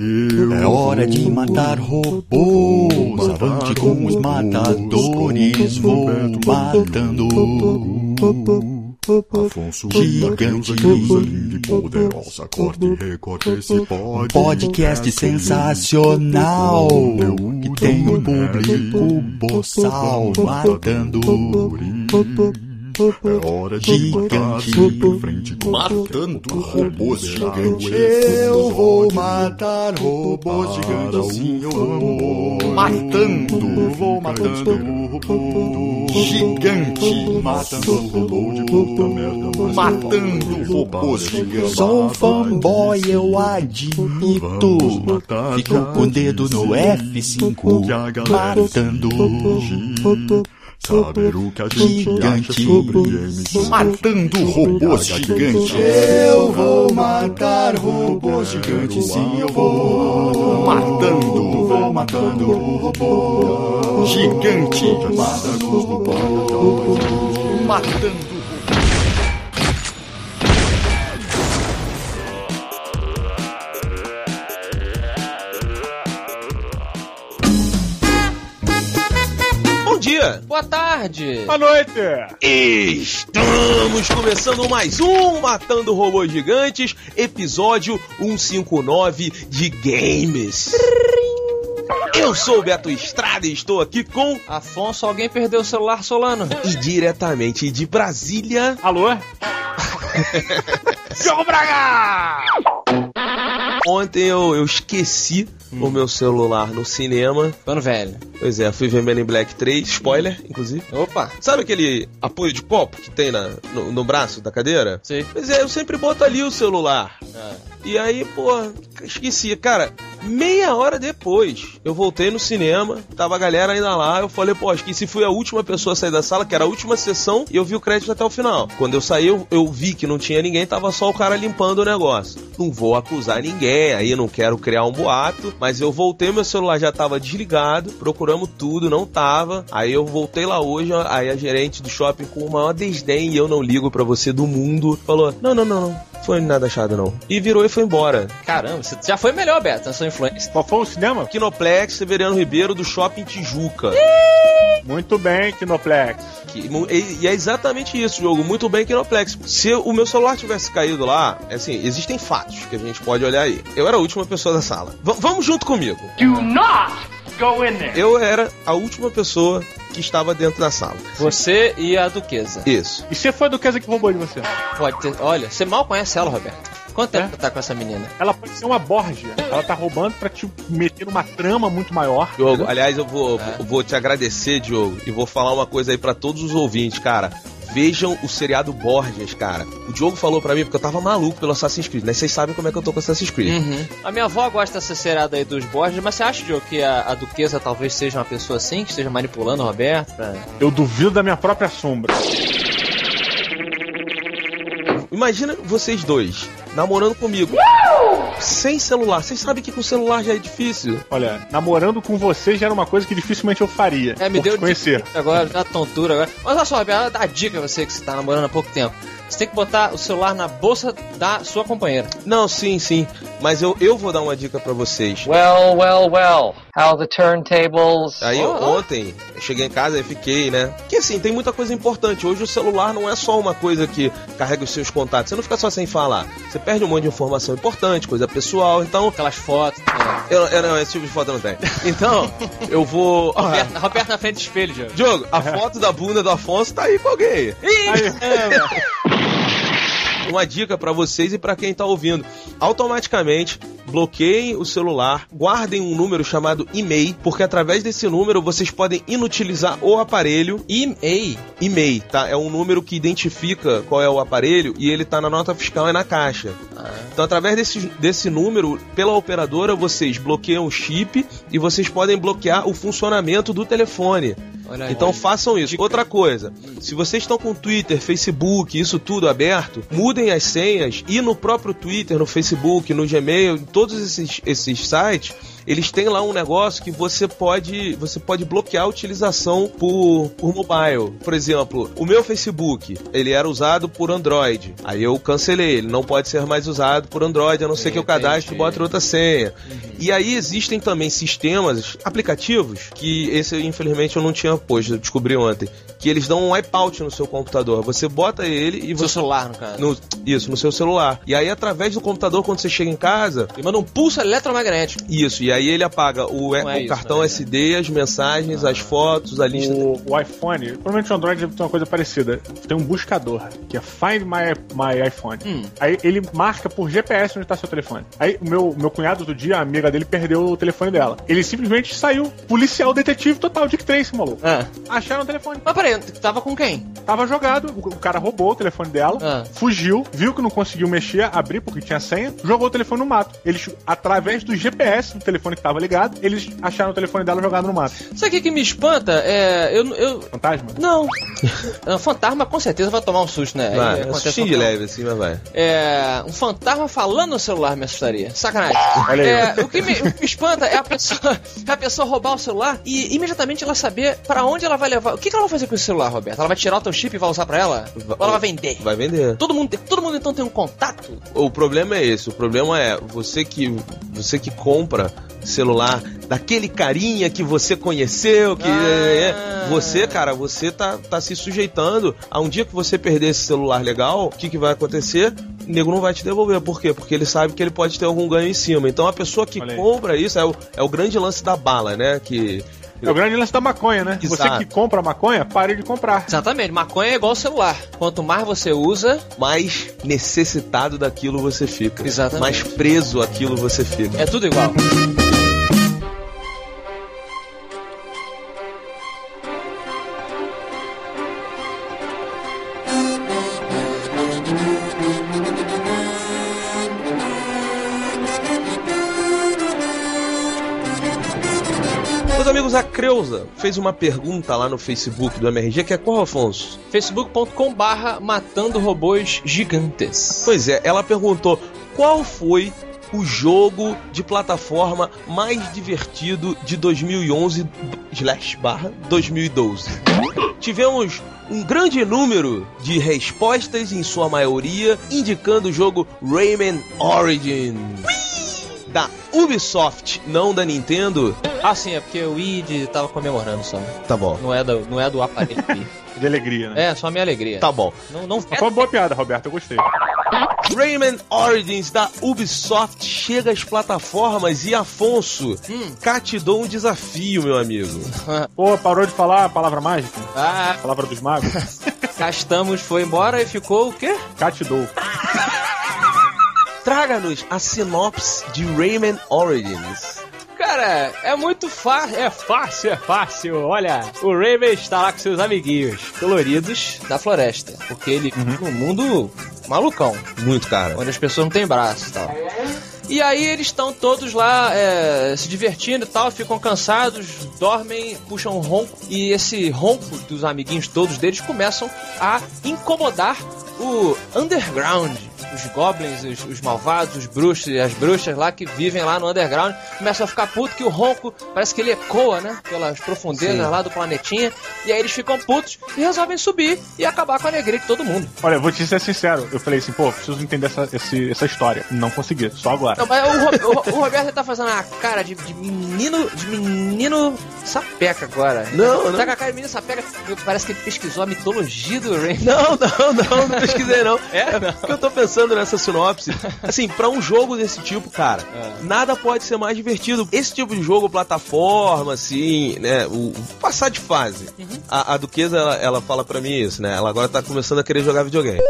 É hora de matar robôs. Avante com os matadores. Vou matando. Afonso Gigante. de poderosa corte e recorte esse pod. Podcast sensacional. Que tem um público boçal matando. É hora de Gigante. em frente com Matando robôs gigantes. Eu vou matar robôs gigantes. Sim, eu vou. Matando. Vou matando. Gigante. Matando robô de puta merda. Matando robôs gigantes. Sou um fanboy, eu admito. Fico com o dedo no F5. Que a galera Matando. Saber o que a gente Gigante. acha sobre games. Matando robôs gigantes. Eu vou matar robôs gigantes, sim, eu vou. Matando. Vou matando robô. Gigante. Matando Matando. Dia! Boa tarde! Boa noite! Estamos começando mais um Matando Robôs Gigantes, episódio 159 de Games. Eu sou o Beto Estrada e estou aqui com Afonso, alguém perdeu o celular Solano? e diretamente de Brasília. Alô? Jogo pra cá! Ontem eu, eu esqueci o meu celular no cinema. Pano velho. Pois é, fui ver Men in Black 3, spoiler, inclusive. Opa! Sabe aquele apoio de copo que tem na, no, no braço da cadeira? Sei. Pois é, eu sempre boto ali o celular. E aí, pô, esqueci. Cara, meia hora depois, eu voltei no cinema, tava a galera ainda lá, eu falei, pô, esqueci, fui a última pessoa a sair da sala, que era a última sessão, e eu vi o crédito até o final. Quando eu saí, eu, eu vi que não tinha ninguém, tava só o cara limpando o negócio. Não vou acusar ninguém, aí não quero criar um boato, mas eu voltei, meu celular já tava desligado, procuramos tudo, não tava. Aí eu voltei lá hoje, aí a gerente do shopping com o maior desdém, e eu não ligo pra você do mundo, falou: não, não, não, não. Foi nada achado, não. E virou e foi embora. Caramba, você já foi melhor, Beto, na sua influência. Qual foi o cinema? Kinoplex Severiano Ribeiro do Shopping Tijuca. Muito bem, Kinoplex. Que- e, e é exatamente isso, jogo. Muito bem, Kinoplex. Se o meu celular tivesse caído lá, é assim, existem fatos que a gente pode olhar aí. Eu era a última pessoa da sala. V- vamos junto comigo. Do not go in there. Eu era a última pessoa que estava dentro da sala. Você e a Duquesa. Isso. E se foi a Duquesa que roubou de você? Pode ter. Olha, você mal conhece ela, Roberto. Quanto tempo É? você tá com essa menina? Ela pode ser uma Borgia. Ela tá roubando pra te meter numa trama muito maior. Diogo, aliás, eu vou, É. eu vou te agradecer, Diogo, e vou falar uma coisa aí pra todos os ouvintes, cara. Vejam o seriado Borges, cara. O Diogo falou pra mim porque eu tava maluco pelo Assassin's Creed, né? Vocês sabem como é que eu tô com Assassin's Creed. Uhum. A minha avó gosta dessa seriada aí dos Borges, mas você acha, Diogo, que a, a Duquesa talvez seja uma pessoa assim, que esteja manipulando o Roberto? pra- Eu duvido da minha própria sombra. Imagina vocês dois namorando comigo. Sem celular. Vocês sabem que com celular já é difícil. Olha, namorando com você já era uma coisa que dificilmente eu faria. É, me deu te conhecer. dica agora, dá tontura agora. Mas olha só, dá dica a você que você tá namorando há pouco tempo. Você tem que botar o celular na bolsa da sua companheira. Não, sim, sim. Mas eu, eu vou dar uma dica pra vocês. Well, well, well. How the turntables. Aí oh. ontem eu cheguei em casa e fiquei, né? Que assim, tem muita coisa importante. Hoje o celular não é só uma coisa que carrega os seus contatos. Você não fica só sem falar. Você perde um monte de informação importante, coisa pessoal. Então, Aquelas fotos. é. eu, eu não, esse tipo de foto eu não tem. Então, eu vou. Ah, Roberto, Roberto na frente do espelho, Diogo. Diogo, a foto da bunda do Afonso tá aí com alguém. Aí, Uma dica pra vocês e pra quem tá ouvindo. Automaticamente bloqueiem o celular, guardem um número chamado e-mail, porque através desse número vocês podem inutilizar o aparelho E-mail. e-mail, tá? É um número que identifica qual é o aparelho e ele tá na nota fiscal e na caixa. Então, através desse, desse número, pela operadora, vocês bloqueiam o chip e vocês podem bloquear o funcionamento do telefone. Olha aí. Então façam isso. Outra coisa, se vocês estão com Twitter, Facebook, isso tudo aberto, mudem as senhas e no próprio Twitter, no Facebook, no Gmail, em todos esses, esses sites, eles têm lá um negócio que você pode, você pode bloquear a utilização por, por mobile. Por exemplo, o meu Facebook, ele era usado por Android. Aí eu cancelei, ele não pode ser mais usado por Android, a não ser que eu cadastre e bote outra senha. E aí existem também sistemas, aplicativos, que esse infelizmente eu não tinha posto, eu descobri ontem, que eles dão um wipeout no seu computador. Você bota ele e No você seu celular, no caso. no- isso, no seu celular. E aí, através do computador, quando você chega em casa, Ele manda um pulso eletromagnético. isso, e aí ele apaga o, é o isso, cartão né? SD, as mensagens, as fotos, a lista. O, o iPhone, provavelmente o Android deve ter uma coisa parecida. Tem um buscador, que é Find My, my iPhone. Hum. Aí ele marca por GPS onde está seu telefone. Aí o meu, meu cunhado do dia, a amiga dele, perdeu o telefone dela. Ele simplesmente saiu, policial detetive total, Dick Tracy, maluco. Ah. Acharam o telefone. Mas peraí, tava com quem? Tava jogado, o, cara roubou o telefone dela, Ah. fugiu, viu que não conseguiu mexer, abrir porque tinha senha, jogou o telefone no mato. Eles, através do GPS do telefone que tava ligado, eles acharam o telefone dela jogado no mato. Sabe o que, que me espanta? É. Eu. eu Fantasma? não. um fantasma com certeza vai tomar um susto, né? Vai, é um sustinho de leve, assim, mas vai. É, um fantasma falando no celular me assustaria. Sacanagem. Olha aí. É, o que me, me espanta é a pessoa, é a pessoa roubar o celular e imediatamente ela saber pra onde ela vai levar. O que, que ela vai fazer com esse celular, Roberto? Ela vai tirar o teu chip e vai usar pra ela? Ou ela vai vender? Vai vender. Todo mundo, tem- todo mundo então tem um contato? O problema é esse, o problema é você que você que compra celular daquele carinha que você conheceu, que Ah. é, você, cara, você tá, tá se sujeitando a um dia que você perder esse celular legal, o que, que vai acontecer? O nego não vai te devolver. Por quê? Porque ele sabe que ele pode ter algum ganho em cima. Então a pessoa que compra isso é o, é o grande lance da bala, né? Que É o grande lance da maconha, né? Você Exato. que compra maconha, pare de comprar. Exatamente, maconha é igual celular. Quanto mais você usa, mais necessitado daquilo você fica. Exatamente. Mais preso àquilo você fica. é tudo igual. Fez uma pergunta lá no Facebook do MRG, que é qual, Afonso? facebook.com barra matando robôs gigantes. Pois é, ela perguntou qual foi o jogo de plataforma mais divertido de 2011 slash barra 2012. Tivemos um grande número de respostas, em sua maioria, indicando o jogo Rayman Origins. Da Ubisoft, não da Nintendo. Ah, sim, é porque o id tava comemorando só. Tá bom. Não é do, não é do aparelho. De alegria, né? é, só a minha alegria. Tá bom. Não, não Foi uma boa piada, Roberto, eu gostei. Rayman Origins da Ubisoft chega às plataformas e Afonso, Hum. cá te dou um desafio, meu amigo. Pô, parou de falar a palavra mágica? Ah, A palavra dos magos? cá estamos, foi embora e ficou o quê? Catidou. Traga-nos a sinopse de Rayman Origins. Cara, é muito fácil. É fácil, é fácil. Olha, o Raven está lá com seus amiguinhos coloridos da floresta. Porque ele vive num mundo malucão, Muito, cara. onde as pessoas não têm braço e tal. E aí eles estão todos lá é, se divertindo e tal, ficam cansados, dormem, puxam um ronco. E esse ronco dos amiguinhos todos deles começam a incomodar o underground. Os goblins, os, os malvados, os bruxos e as bruxas lá que vivem lá no underground começam a ficar putos que o ronco parece que ele ecoa, né? Pelas profundezas Sim. lá do planetinha. E aí eles ficam putos e resolvem subir e acabar com a alegria de todo mundo. Olha, eu vou te ser sincero. Eu falei assim, pô, preciso entender essa, esse- essa história. Não consegui, só agora. Não, mas o, Ro- o- o Roberto tá fazendo a cara de, de menino. de menino sapeca agora. Não, não. Tá com a cara de menino sapeca. Parece que ele pesquisou a mitologia do Rain. Não, não, não, não pesquisei não. É? Não. Porque eu tô pensando nessa sinopse. Assim, pra um jogo desse tipo, cara, nada pode ser mais divertido. Esse tipo de jogo, plataforma, assim, né? O, o passar de fase. A, a Duquesa, ela, ela fala pra mim isso, né? Ela agora tá começando a querer jogar videogame.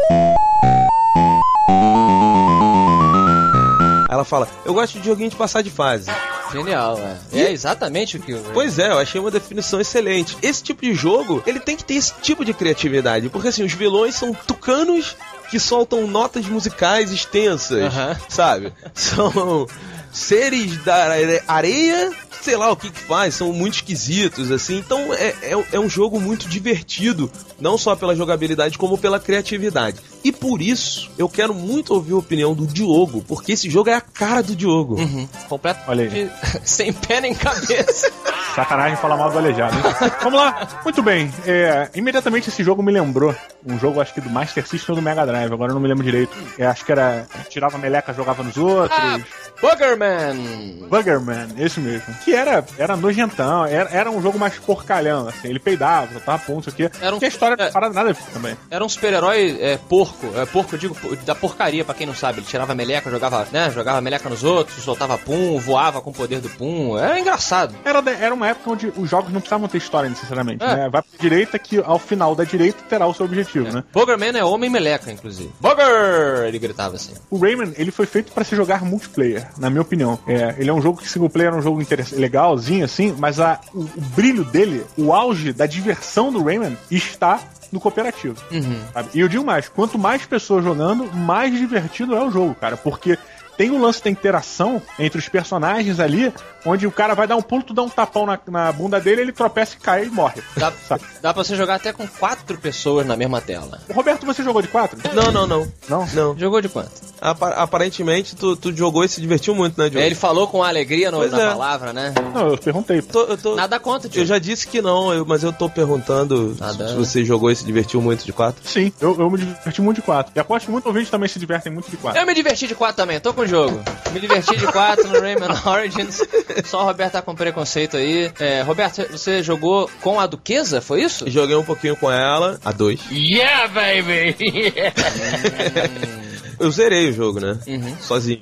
Ela fala, eu gosto de joguinho de passar de fase. Genial, é. É exatamente o que o Pois é, eu achei uma definição excelente. Esse tipo de jogo, ele tem que ter esse tipo de criatividade, porque assim, os vilões são tucanos que soltam notas musicais extensas, Aham. sabe? São seres da are- areia, sei lá o que que faz, são muito esquisitos, assim. Então é, é, é um jogo muito divertido Não só pela jogabilidade, como pela criatividade. E por isso, eu quero muito ouvir a opinião do Diogo, porque esse jogo é a cara do Diogo. Uhum. Completo. Olha aí. Sem pé nem cabeça. Sacanagem falar mal do aleijado, hein? Vamos lá. Muito bem. É, imediatamente esse jogo me lembrou um jogo, acho que do Master System ou do Mega Drive, agora eu não me lembro direito. É, acho que era. Tirava meleca, jogava nos outros. Ah, Buggerman. Buggerman, esse mesmo. Que era, era nojentão, era, era um jogo mais porcalhão, assim. Ele peidava, soltava ponto, isso aqui. Era um- Que a história é. não parada nada também. Era um super-herói é, porco. É, porco, eu digo, da porcaria, pra quem não sabe. Ele tirava meleca, jogava, né? Jogava meleca nos outros, soltava pum, voava com o poder do pum. Era engraçado. Era, era uma época onde os jogos não precisavam ter história necessariamente, É. né? Vai pra direita que ao final da direita terá o seu objetivo, né? Buggerman é homem meleca, inclusive. Bugger! Ele gritava assim. O Rayman, ele foi feito pra se jogar multiplayer, na minha opinião. É, ele é um jogo que single player é um jogo legalzinho, assim, mas a, o, o brilho dele, o auge da diversão do Rayman está no cooperativo. Uhum. E eu digo mais, quanto mais pessoas jogando, mais divertido é o jogo, cara, porque tem o lance da interação entre os personagens ali, onde o cara vai dar um pulo, tu dá um tapão na, na bunda dele, ele tropeça e cai e morre. Dá, dá pra você jogar até com quatro pessoas na mesma tela. O Roberto, você jogou de quatro? Não, não, não. Não? Não. Jogou de quanto? Apa- aparentemente, tu, tu jogou e se divertiu muito, né, Diogo? É, ele falou com alegria no- na é. palavra, né? Não, eu perguntei. Tô- eu tô- Nada contra, tio. Eu já disse que não, eu- mas eu tô perguntando Nada. se você jogou e se divertiu muito de quatro. Sim, eu, eu me diverti muito de quatro. E aposto que muitos ouvintes também se divertem muito de quatro. Eu me diverti de 4 também, tô com o jogo. Me diverti de 4 no Rayman Origins. Só o Roberto tá com preconceito aí. É, Roberto, você jogou com a Duquesa, foi isso? Joguei um pouquinho com ela, a dois. Yeah, baby! Eu zerei o jogo, né? Uhum. Sozinho.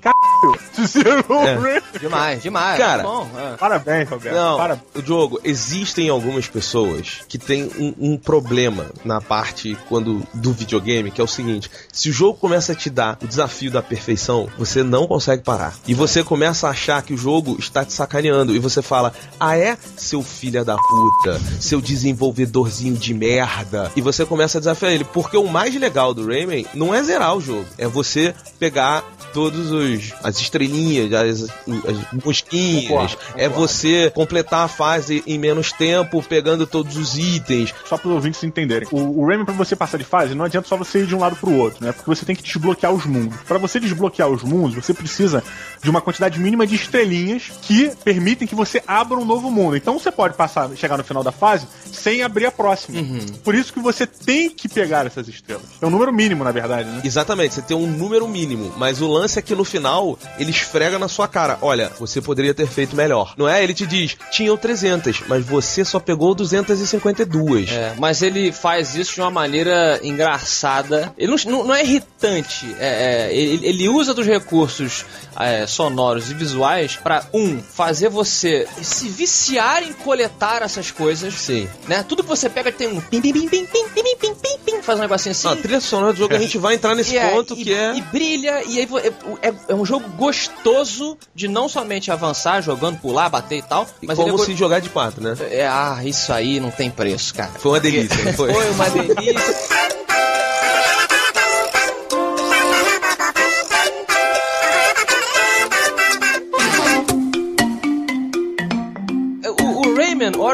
É. Demais, demais. Cara, Bom, é. Parabéns, Roberto. Não, Parabéns. o Diogo, existem algumas pessoas que têm um, um problema na parte quando do videogame, que é o seguinte: se o jogo começa a te dar o desafio da perfeição, você não consegue parar. E você começa a achar que o jogo está te sacaneando. E você fala: Ah, é, seu filho da puta, seu desenvolvedorzinho de merda. E você começa a desafiar ele. Porque o mais legal do Rayman não é zerar o jogo, é você pegar todos os as estrelinhas, as, as mosquinhas, Concordo, é concordo. você completar a fase em menos tempo, pegando todos os itens. Só para os ouvintes entenderem. O, o Rayman, pra você passar de fase, não adianta só você ir de um lado pro outro, né? Porque você tem que desbloquear os mundos. Pra você desbloquear os mundos, você precisa de uma quantidade mínima de estrelinhas que permitem que você abra um novo mundo. Então você pode passar, chegar no final da fase sem abrir a próxima. Por isso que você tem que pegar essas estrelas. É um número mínimo, na verdade, né? Exatamente, você tem um número mínimo, mas o lance é que no final ele esfrega na sua cara: olha, você poderia ter feito melhor. Não é? Ele te diz: tinham 300, mas você só pegou 252. É, mas ele faz isso de uma maneira engraçada. Ele não, não- é irritante. É, é, ele, ele usa dos recursos é, sonoros e visuais pra, um, fazer você se viciar em coletar essas coisas. Sim. Né? Tudo que você pega tem um pim, pim, pim, pim, pim, pim, pim, pim, pim, faz um negocinho assim. Ah, a trilha sonora do jogo a gente vai entrar nesse E é, ponto e, que é. e brilha, e aí é, é- é um jogo gostoso de não somente avançar, jogando, pular, bater e tal, mas ele é como go- se jogar de quatro, né? é, ah, isso aí não tem preço, cara. Foi uma delícia, foi? Foi uma delícia.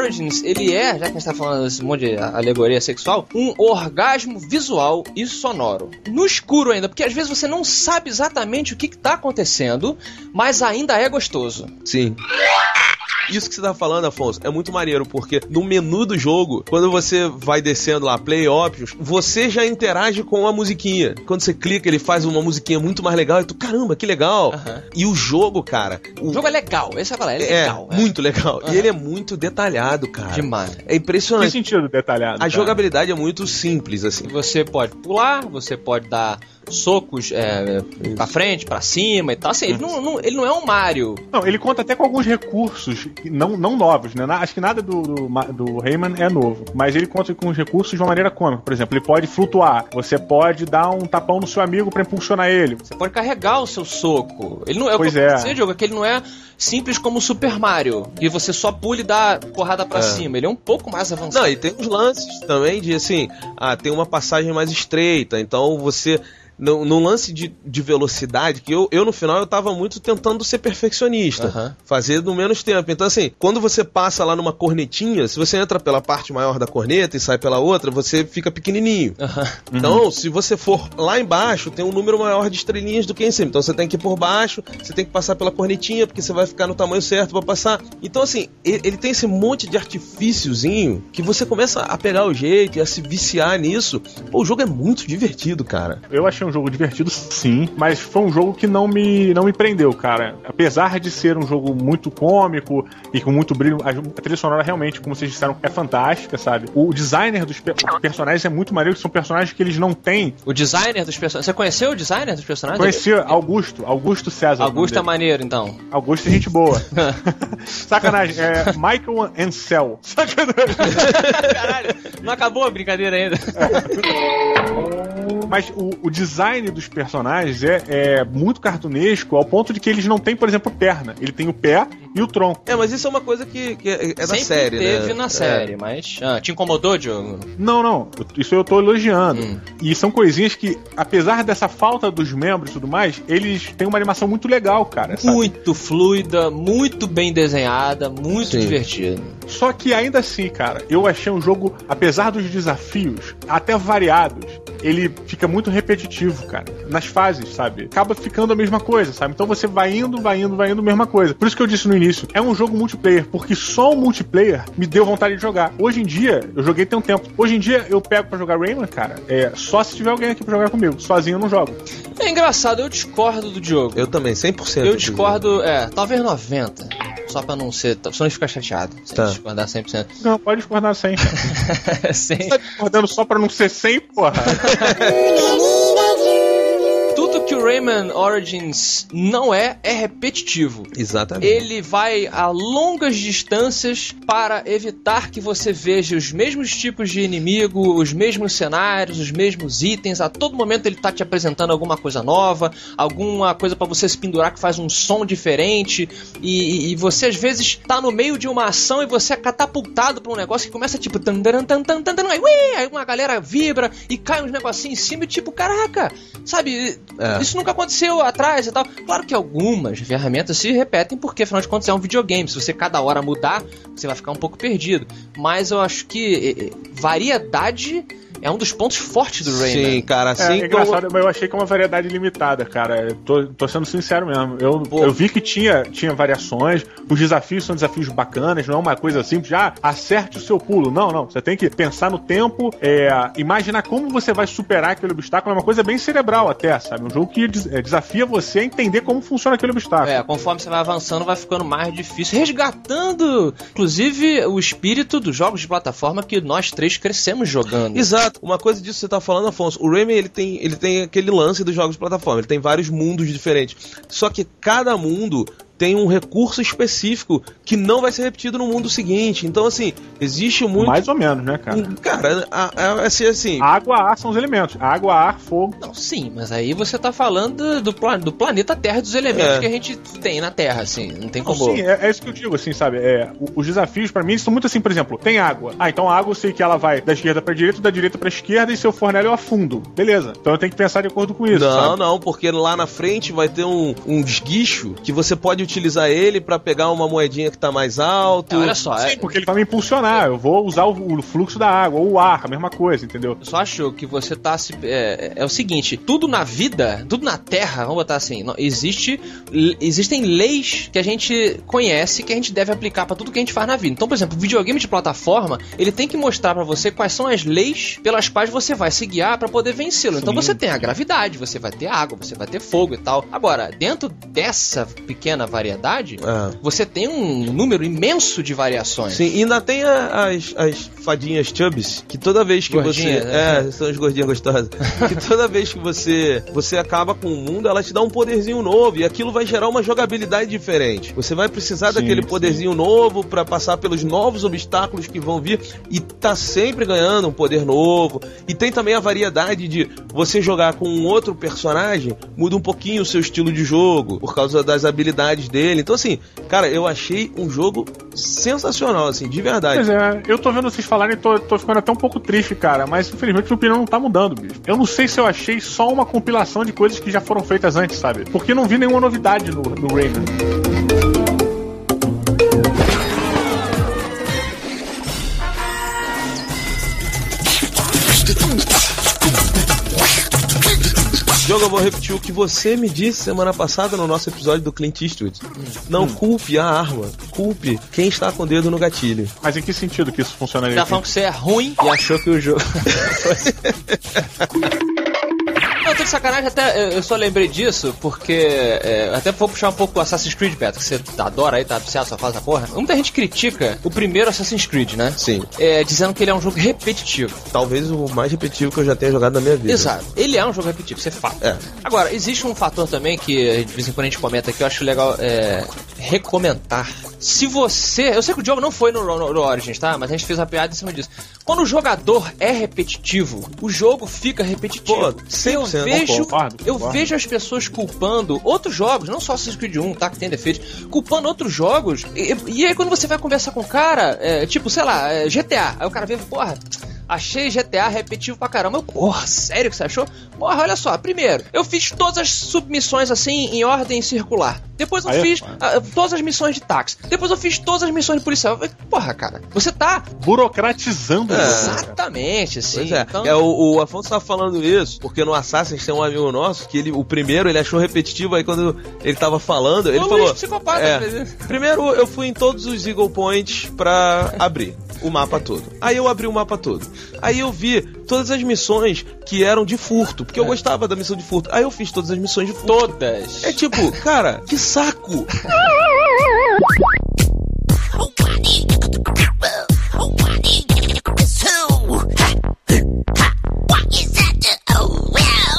Origins, ele é, já que a gente tá falando desse monte de alegoria sexual, um orgasmo visual e sonoro. No escuro ainda, porque às vezes você não sabe exatamente o que, que tá acontecendo, mas ainda é gostoso. Sim. Isso que você tá falando, Afonso, é muito maneiro, porque no menu do jogo, quando você vai descendo lá, Play Options, você já interage com a musiquinha. Quando você clica, ele faz uma musiquinha muito mais legal e tu, caramba, que legal. Aham. E o jogo, cara. O O jogo é legal, esse é falar, é é, legal. é. muito legal. Aham. E ele é muito detalhado, cara. Demais. É Que impressionante. sentido detalhado. A cara? jogabilidade é muito simples, assim. Você pode pular, você pode dar socos é, pra frente, pra cima e tal. Assim, ele não, não- ele não é um Mario. Não, ele conta até com alguns recursos não, não novos, né? Na- Acho que nada do, do, do Rayman é novo. Mas ele conta com os recursos de uma maneira cômica. Por exemplo, ele pode flutuar. Você pode dar um tapão no seu amigo pra impulsionar ele. Você pode carregar o seu soco. Ele não é Pois o que eu é. dizer, jogo, é que ele não é simples como o Super Mario. E você só pula e dá porrada pra É. cima. Ele é um pouco mais avançado. Não, e tem uns lances também de assim, ah, tem uma passagem mais estreita, então você no, no lance de, de velocidade, que eu, eu no final eu tava muito tentando ser perfeccionista, Aham. fazer no menos tempo. Então, assim, quando você passa lá numa cornetinha, se você entra pela parte maior da corneta e sai pela outra, você fica pequenininho. Aham. Então, se você for lá embaixo, tem um número maior de estrelinhas do que em cima. Então, você tem que ir por baixo, você tem que passar pela cornetinha, porque você vai ficar no tamanho certo pra passar. Então, assim, ele, ele tem esse monte de artifíciozinho que você começa a pegar o jeito e a se viciar nisso. Pô, o jogo é muito divertido, cara. Eu achei um jogo divertido, sim, mas foi um jogo que não me, não me prendeu, cara. Apesar de ser um jogo muito cômico e com muito brilho, a, a trilha sonora realmente, como vocês disseram, é fantástica, sabe? O designer dos pe- personagens é muito maneiro, que são personagens que eles não têm. O designer dos personagens. Você conheceu o designer dos personagens? Conheci Augusto, Augusto César. Augusto é maneiro, então. Augusto é gente boa. Sacanagem, é Michael Ansel. Sacanagem. Caralho, não acabou a brincadeira ainda. Mas o, o design dos personagens é, é muito cartunesco ao ponto de que eles não têm, por exemplo, perna. Ele tem o pé e o tronco. É, mas isso é uma coisa que, que é, é da Sempre série, teve né? na É. série, mas. Ah, te incomodou, Diogo? Não, não. Isso eu tô elogiando. Hum. E são coisinhas que, apesar dessa falta dos membros e tudo mais, eles têm uma animação muito legal, cara. sabe? Muito fluida, muito bem desenhada, muito Sim. divertida. Só que ainda assim, cara, eu achei um jogo, apesar dos desafios, até variados, ele fica muito repetitivo, cara. Nas fases, sabe? Acaba ficando a mesma coisa, sabe? Então você vai indo, vai indo, vai indo, mesma coisa. Por isso que eu disse no início, é um jogo multiplayer, porque só o multiplayer me deu vontade de jogar. Hoje em dia, eu joguei tem um tempo. Hoje em dia, eu pego pra jogar Rayman, cara, é só se tiver alguém aqui pra jogar comigo. Sozinho eu não jogo. É engraçado, eu discordo do Diogo. Eu também, 100%. Eu discordo, é, talvez 90. Só pra não ser. Só não ficar chateado. Sem Tá. discordar 100%. Não, pode discordar sem. Sem. Você tá discordando só pra não ser 100, porra? Rayman Origins não é, é repetitivo. Exatamente. Ele vai a longas distâncias para evitar que você veja os mesmos tipos de inimigo, os mesmos cenários, os mesmos itens. A todo momento ele tá te apresentando alguma coisa nova, alguma coisa para você se pendurar que faz um som diferente. E, e- você às vezes tá no meio de uma ação e você é catapultado pra um negócio que começa tipo. Tan, tan, tan, tan, aí uma galera vibra e cai uns negocinhos em cima e tipo, caraca, sabe? É. Isso nunca aconteceu atrás e tal. Claro que algumas ferramentas se repetem, porque afinal de contas é um videogame. Se você cada hora mudar, você vai ficar um pouco perdido. Mas eu acho que eh, eh, variedade é um dos pontos fortes do Rayman. Sim, cara, É, assim é como... engraçado, mas eu achei que é uma variedade limitada, cara. Eu tô, tô sendo sincero mesmo. Eu, Pô. eu vi que tinha, tinha variações, os desafios são desafios bacanas, não é uma coisa simples, já acerte o seu pulo. Não, não. Você tem que pensar no tempo, é, imaginar como você vai superar aquele obstáculo. É uma coisa bem cerebral até, sabe? Um jogo que des- é, desafia você a entender como funciona aquele obstáculo. É, conforme você vai avançando, vai ficando mais difícil. Resgatando, inclusive, o espírito dos jogos de plataforma que nós três crescemos jogando. Exato. Uma coisa disso que você tá falando, Afonso. O Rayman, ele tem, ele tem aquele lance dos jogos de plataforma. Ele tem vários mundos diferentes. Só que cada mundo tem um recurso específico que não vai ser repetido no mundo seguinte. Então, assim, existe muito... Mais ou menos, né, cara? Cara, a- a- assim, assim... Água, ar são os elementos. Água, ar, fogo. Não, sim, mas aí você tá falando do, do planeta Terra, dos elementos É. que a gente tem na Terra, assim. Não tem Não, como. Sim, é, é isso que eu digo, assim, sabe? É, os desafios, pra mim, são muito assim, por exemplo, tem água. Ah, então a água eu sei que ela vai da esquerda pra direita, da direita pra esquerda, e se eu for nela eu afundo. Beleza. Então eu tenho que pensar de acordo com isso. Não, sabe? não, porque lá na frente vai ter um, um esguicho que você pode utilizar ele pra pegar uma moedinha que tá mais alto. É, olha só, é- Sim, porque ele vai me impulsionar. Eu vou usar o, o fluxo da água, ou o ar, a mesma coisa, entendeu? Eu só acho que você tá se. É, é o seguinte: tudo na vida, tudo na Terra, vamos botar assim, não- existe, existem leis que a gente conhece que a gente deve aplicar pra tudo que a gente faz na vida. Então, por exemplo, o videogame de plataforma, ele tem que mostrar pra você quais são as leis pelas quais você vai se guiar pra poder vencê-lo. Então você tem a gravidade, você vai ter água, você vai ter fogo e tal. Agora, dentro dessa pequena variedade, É. você tem um número imenso de variações. Sim, e ainda tem a- as, as fadinhas chubbies, que toda vez que Gordinhas, você. né? É, são as gordinhas gostosas. que toda vez que você você acaba com o mundo, ela te dá um poderzinho novo. E aquilo vai gerar uma jogabilidade diferente. Você vai precisar Sim, daquele sim. poderzinho novo pra passar pelos novos obstáculos que vão vir. E tá sempre ganhando um poder novo. E tem também a variedade de você jogar com um outro personagem, muda um pouquinho o seu estilo de jogo, por causa das habilidades dele. Então, assim, cara, eu achei um jogo sensacional, assim, de verdade. Pois é, eu tô vendo vocês falarem e tô, tô ficando até um pouco triste, cara. Mas infelizmente minha opinião não tá mudando, bicho. Eu não sei se eu achei só uma compilação de coisas que já foram feitas antes, sabe? Porque não vi nenhuma novidade no, no Rayman. Jogo, eu vou repetir o que você me disse semana passada no nosso episódio do Clint Eastwood. Não culpe a arma, culpe quem está com o dedo no gatilho. Mas em que sentido que isso funcionaria? Tá falando que você é ruim e achou que o jogo. Eu tô de sacanagem, até eu só lembrei disso, porque é, até vou puxar um pouco o Assassin's Creed, Beto, que você adora aí, tá obsessado, só faz a porra. Muita gente critica o primeiro Assassin's Creed, né? Sim. É, dizendo que ele é um jogo repetitivo. Talvez o mais repetitivo que eu já tenha jogado na minha vida. Exato. Ele é um jogo repetitivo, isso é fato. É. Agora, existe um fator também que de vez em quando a gente comenta que eu acho legal é, recomentar. Se você. Eu sei que o jogo não foi no, no, no Origins, tá? Mas a gente fez uma piada em cima disso. Quando o jogador é repetitivo, o jogo fica repetitivo. Pô, eu 100% vejo, concordo, eu concordo. vejo as pessoas culpando outros jogos, não só Assassin's Creed 1, tá? Que tem defeitos, culpando outros jogos. E, e aí quando você vai conversar com o cara, é, tipo, sei lá, é, GTA, aí o cara vê, porra. Achei GTA repetitivo pra caramba. Eu, porra, sério que você achou? Porra, olha só. Primeiro, eu fiz todas as submissões assim em ordem circular. Depois eu Aí é fiz foda. ah, todas as missões de táxi. Depois eu fiz todas as missões de policial. Falei, Porra, cara, você tá Burocratizando o cara. exatamente assim. Pois é, então- é o, o Afonso tá falando isso, porque no Assassin's tem um amigo nosso que ele, o primeiro ele achou repetitivo, aí quando ele tava falando, ele Ô, falou. Luiz, psicopata, é, primeiro eu fui em todos os Eagle Points pra abrir o mapa todo. Aí eu abri o mapa todo. Aí eu vi todas as missões que eram de furto, porque eu gostava da missão de furto. Aí eu fiz todas as missões de furto. Todas. É tipo, cara, que saco!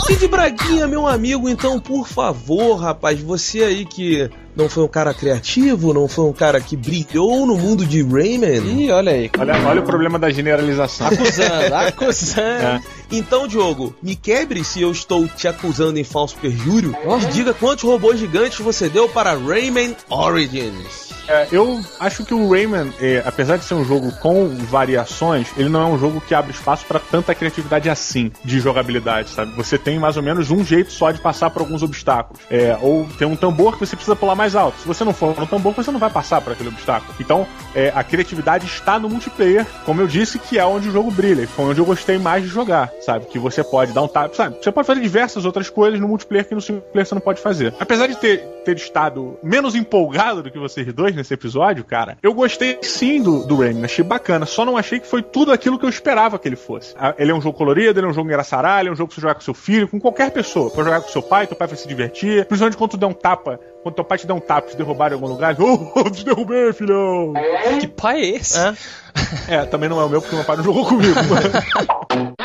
Cid Braguinha, meu amigo, então, por favor, rapaz, você aí que não foi um cara criativo, não foi um cara que brilhou no mundo de Rayman. Ih, olha aí. Olha, olha o problema da generalização. Acusando, acusando. É. Então, Diogo, me quebre se eu estou te acusando em falso perjúrio e diga quantos robôs gigantes você deu para Rayman Origins. É, eu acho que o Rayman, é, apesar de ser um jogo com variações, ele não é um jogo que abre espaço para tanta criatividade assim de jogabilidade, sabe? Você tem mais ou menos um jeito só de passar por alguns obstáculos. É, ou tem um tambor que você precisa pular mais alto. Se você não for no tambor, você não vai passar por aquele obstáculo. Então, é, a criatividade está no multiplayer, como eu disse, que é onde o jogo brilha. Foi onde eu gostei mais de jogar, sabe? Que você pode dar um tap, sabe? Você pode fazer diversas outras coisas no multiplayer que no single player você não pode fazer. Apesar de ter, ter estado menos empolgado do que vocês dois nesse episódio, cara, eu gostei sim do, do achei bacana. Só não achei que foi tudo aquilo que eu esperava que ele fosse. Ah, Ele é um jogo colorido, ele é um jogo engraçaralho, é um jogo pra você jogar com seu filho, com qualquer pessoa. Pode jogar com seu pai, teu pai vai se divertir. Principalmente quando tu der um tapa, quando teu pai te der um tapa e te derrubar em algum lugar, oh, te derrubei, filhão. Que pai é esse? É? É, também não é o meu porque meu pai não jogou comigo.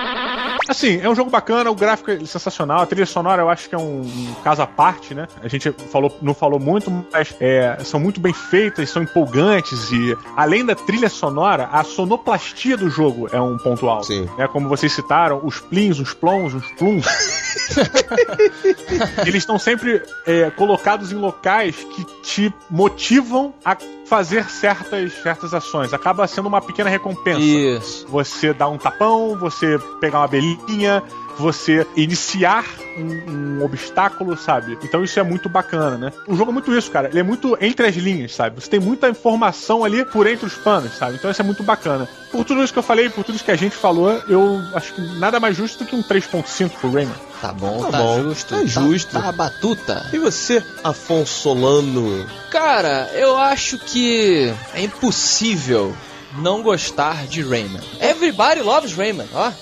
Assim, é um jogo bacana, o gráfico é sensacional, a trilha sonora eu acho que é um, um caso à parte, né? A gente falou, não falou muito, mas é, são muito bem feitas, são empolgantes e além da trilha sonora, a sonoplastia do jogo é um ponto alto. Sim. Né? Como vocês citaram, os plins, os plons, os pluns, eles estão sempre é, colocados em locais que te motivam a fazer certas, certas ações. Acaba sendo uma pequena recompensa. Isso. Você dar um tapão, você pegar uma belinha, você iniciar um, um obstáculo, sabe? Então isso é muito bacana, né? O jogo é muito isso, cara. Ele é muito entre as linhas, sabe? Você tem muita informação ali por entre os panos, sabe? Então isso é muito bacana. Por tudo isso que eu falei, por tudo isso que a gente falou, eu acho que nada mais justo do que um 3.5 pro Rayman. Tá bom, Tá tá, bom, justo. tá justo. Tá, a batuta. E você, Afonso Solano? Cara, eu acho que é impossível não gostar de Rayman. Everybody loves Rayman, ó.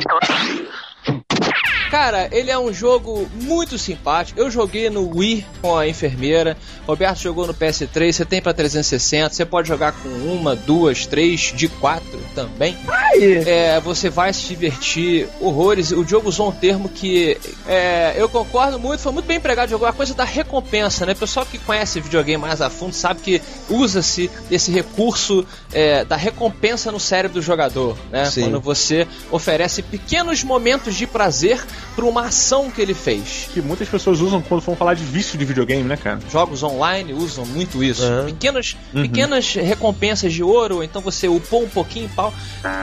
Cara, ele é um jogo muito simpático. Eu joguei no Wii com a enfermeira. Roberto jogou no PS3. Você tem pra 360. Você pode jogar com uma, duas, três, de quatro também. É, você vai se divertir horrores. O Diogo usou um termo que é, eu concordo muito. Foi muito bem empregado. Jogou a coisa da recompensa, né? O pessoal que conhece videogame mais a fundo sabe que usa-se esse recurso é, da recompensa no cérebro do jogador, né? Sim. Quando você oferece pequenos momentos de prazer por uma ação que ele fez. Que muitas pessoas usam quando vão falar de vício de videogame, né, cara? Jogos online usam muito isso. Uhum. Pequenas, pequenas recompensas de ouro, ou então você upou um pouquinho pau.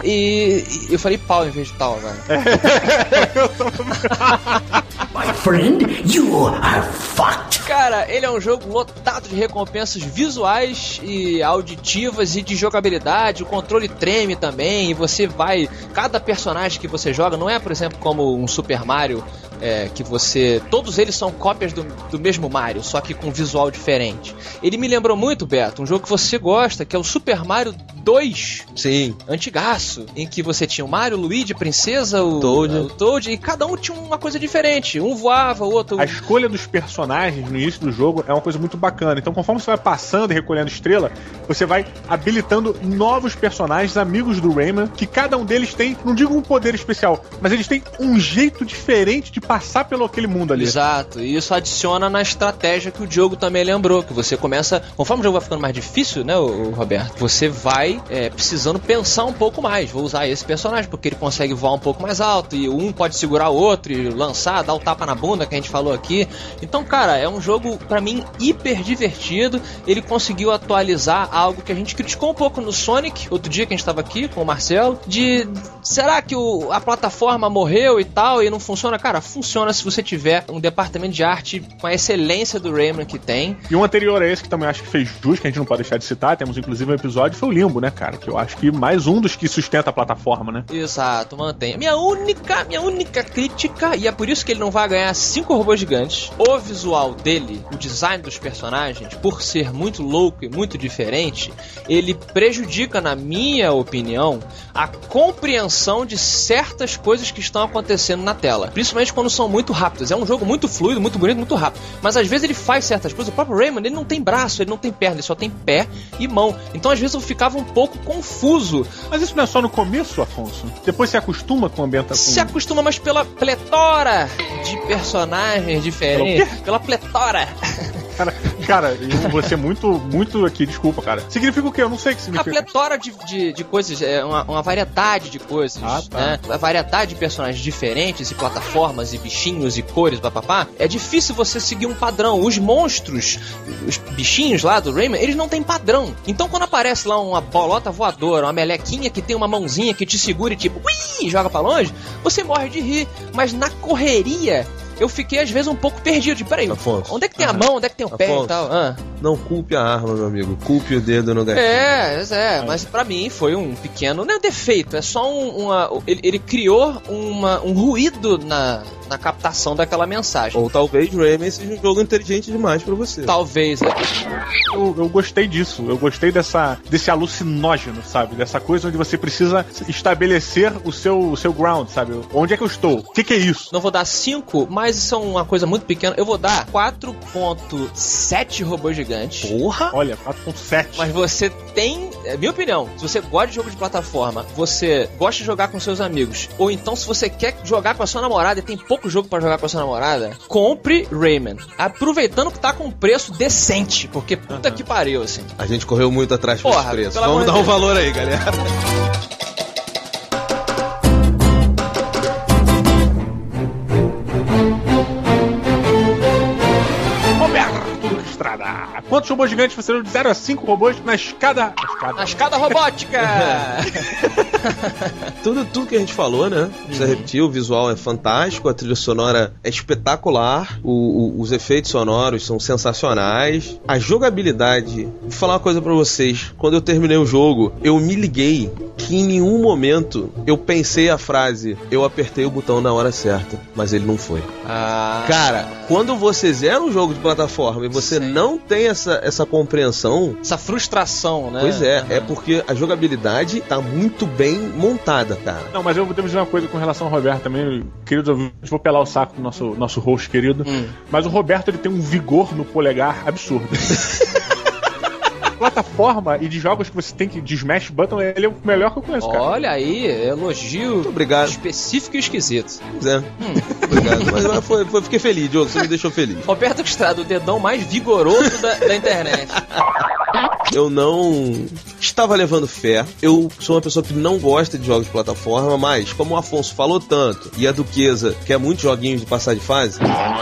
E, e eu falei pau em vez de tal agora. My friend, you are fucked. Cara, ele é um jogo lotado de recompensas visuais e auditivas e de jogabilidade. O controle treme também e você vai. Cada personagem que você joga não é, por exemplo, como um Super Mario. é, que você. Todos eles são cópias do, do mesmo Mario, só que com visual diferente. Ele me lembrou muito, Beto, um jogo que você gosta, que é o Super Mario 2, Sim. antigaço, em que você tinha o Mario, o Luigi, a princesa, o Toad. o Toad, e cada um tinha uma coisa diferente. Um voava, o outro. A escolha dos personagens no início do jogo é uma coisa muito bacana. Então, conforme você vai passando e recolhendo estrela, você vai habilitando novos personagens, amigos do Rayman, que cada um deles tem, não digo um poder especial, mas eles têm um jeito diferente de passar pelo aquele mundo ali. Exato, e isso adiciona na estratégia que o Diogo também lembrou, que você começa, conforme o jogo vai ficando mais difícil, né, Roberto, você vai é, precisando pensar um pouco mais, vou usar esse personagem, porque ele consegue voar um pouco mais alto, e um pode segurar o outro e lançar, dar o tapa na bunda, que a gente falou aqui. Então, cara, é um jogo, pra mim, hiper divertido, ele conseguiu atualizar algo que a gente criticou um pouco no Sonic, outro dia que a gente tava aqui com o Marcelo, de, será que o, a plataforma morreu e tal, e não funciona? Cara, funciona se você tiver um departamento de arte com a excelência do Rayman que tem. E um anterior a esse que também acho que fez jus, que a gente não pode deixar de citar, temos inclusive um episódio, foi o Limbo, né, cara? Que eu acho que mais um dos que sustenta a plataforma, né? Exato, mantém. Minha única, minha única crítica, e é por isso que ele não vai ganhar cinco robôs gigantes, o visual dele, o design dos personagens, por ser muito louco e muito diferente, ele prejudica, na minha opinião, a compreensão de certas coisas que estão acontecendo na tela. Principalmente quando são muito rápidas. É um jogo muito fluido, muito bonito, muito rápido. Mas às vezes ele faz certas coisas. O próprio Rayman, ele não tem braço, ele não tem perna, ele só tem pé e mão. Então às vezes eu ficava um pouco confuso. Mas isso não é só no começo, Afonso? Depois você acostuma com o ambientação. Se acostuma mais pela pletora de personagens diferentes. Pela pletora. Cara, cara, eu vou ser muito, muito aqui, desculpa, cara. Significa o quê? Eu não sei o que A significa. pletora de, de, de coisas, é uma, uma variedade de coisas, Ah, tá. né? A variedade de personagens diferentes, e plataformas, e bichinhos, e cores, papapá. É difícil você seguir um padrão. Os monstros, os bichinhos lá do Rayman, eles não têm padrão. Então quando aparece lá uma bolota voadora, uma melequinha que tem uma mãozinha que te segura e tipo, ui, joga pra longe, você morre de rir. Mas na correria... Eu fiquei às vezes um pouco perdido. Tipo, peraí, Afonso. onde é que tem a mão? Onde é que tem o pé e Afonso. tal? Ah. Não culpe a arma, meu amigo. Culpe o dedo no gatilho. É, é, mas pra mim foi um pequeno. Não é defeito, é só um, uma. Ele, ele criou uma, um ruído na, na captação daquela mensagem. Ou talvez Rayman seja um jogo inteligente demais pra você. Talvez, é. Eu, eu gostei disso. Eu gostei dessa, desse alucinógeno, sabe? Dessa coisa onde você precisa estabelecer o seu, o seu ground, sabe? Onde é que eu estou? O que, que é isso? Não vou dar 5, mas isso é uma coisa muito pequena. Eu vou dar 4.7 robôs gigantes. Porra! Olha, 4.7. Mas você tem, é minha opinião, se você gosta de jogo de plataforma, você gosta de jogar com seus amigos, ou então se você quer jogar com a sua namorada e tem pouco jogo pra jogar com a sua namorada, compre Rayman. Aproveitando que tá com um preço decente, porque puta que pariu, assim. A gente correu muito atrás dos preços. pelo Vamos dar um valor aí, galera. Quantos robôs gigantes você deu de 0 a 5 robôs na escada? Na escada. Na escada robótica! tudo, tudo que a gente falou, né? Precisa repetir, o visual é fantástico, a trilha sonora é espetacular, o- o- os efeitos sonoros são sensacionais, a jogabilidade. Vou falar uma coisa pra vocês. Quando eu terminei o jogo, eu me liguei que em nenhum momento eu pensei a frase, eu apertei o botão na hora certa, mas ele não foi. Ah, Cara, quando você zera um jogo de plataforma e você Sim. não tem essa essa, essa compreensão. Essa frustração, né? Pois é, Aham. é porque a jogabilidade tá muito bem montada, cara. Não, mas eu vou dizer uma coisa com relação ao Roberto também, queridos ouvintes, vou pelar o saco do nosso, nosso host querido, Hum. mas o Roberto ele tem um vigor no polegar absurdo. Plataforma e de jogos que você tem que de Smash Button, ele é o melhor que eu conheço, cara. Olha aí, elogio Muito obrigado. específico e esquisito. Pois é. Obrigado. Mas, mas foi, foi- fiquei feliz, Diogo. Você me deixou feliz. Roberto Estrada, o dedão mais vigoroso da, da internet. Eu não estava levando fé. Eu sou uma pessoa que não gosta de jogos de plataforma, mas como o Afonso falou tanto e a Duquesa quer muitos joguinhos de passar de fase,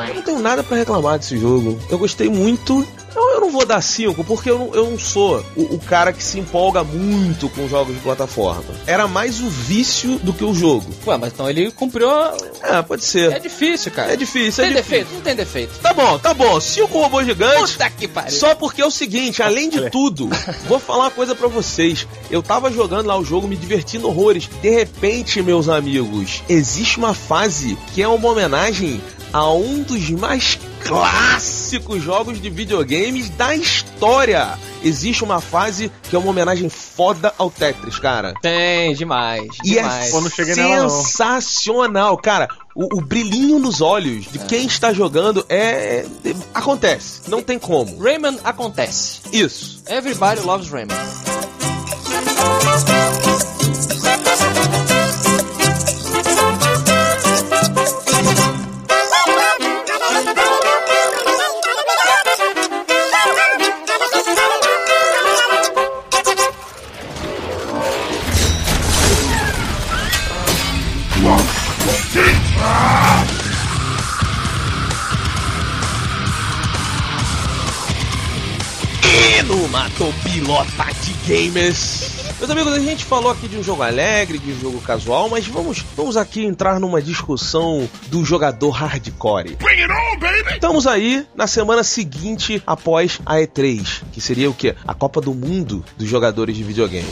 eu não tenho nada pra reclamar desse jogo. Eu gostei muito. Eu, eu não vou dar 5, porque eu não, eu não sou o, o cara que se empolga muito com jogos de plataforma. Era mais o vício do que o jogo. Ué, mas então ele cumpriu. a- Ah, pode ser. É difícil, cara. É difícil, é Tem difícil. defeito? Não tem defeito. Tá bom, tá bom. Cinco robôs gigantes. Puta que pariu. Só porque é o seguinte, além de tudo, vou falar uma coisa pra vocês. Eu tava jogando lá o jogo, me divertindo horrores. De repente, meus amigos, existe uma fase que é uma homenagem a um dos mais clássicos jogos de videogames da história. Existe uma fase que é uma homenagem foda ao Tetris, cara. Tem, demais. E demais. é Pô, não cheguei nela, sensacional, cara. O, o brilhinho nos olhos de quem está jogando é, é- acontece, não tem como. Rayman acontece. Isso. Everybody loves Rayman. Matopilota de Gamers. Meus amigos, a gente falou aqui de um jogo alegre, de um jogo casual, mas vamos, vamos aqui entrar numa discussão do jogador hardcore. Bring it on, baby! Estamos aí na semana seguinte após a E3, que seria o quê? A Copa do Mundo dos jogadores de videogame.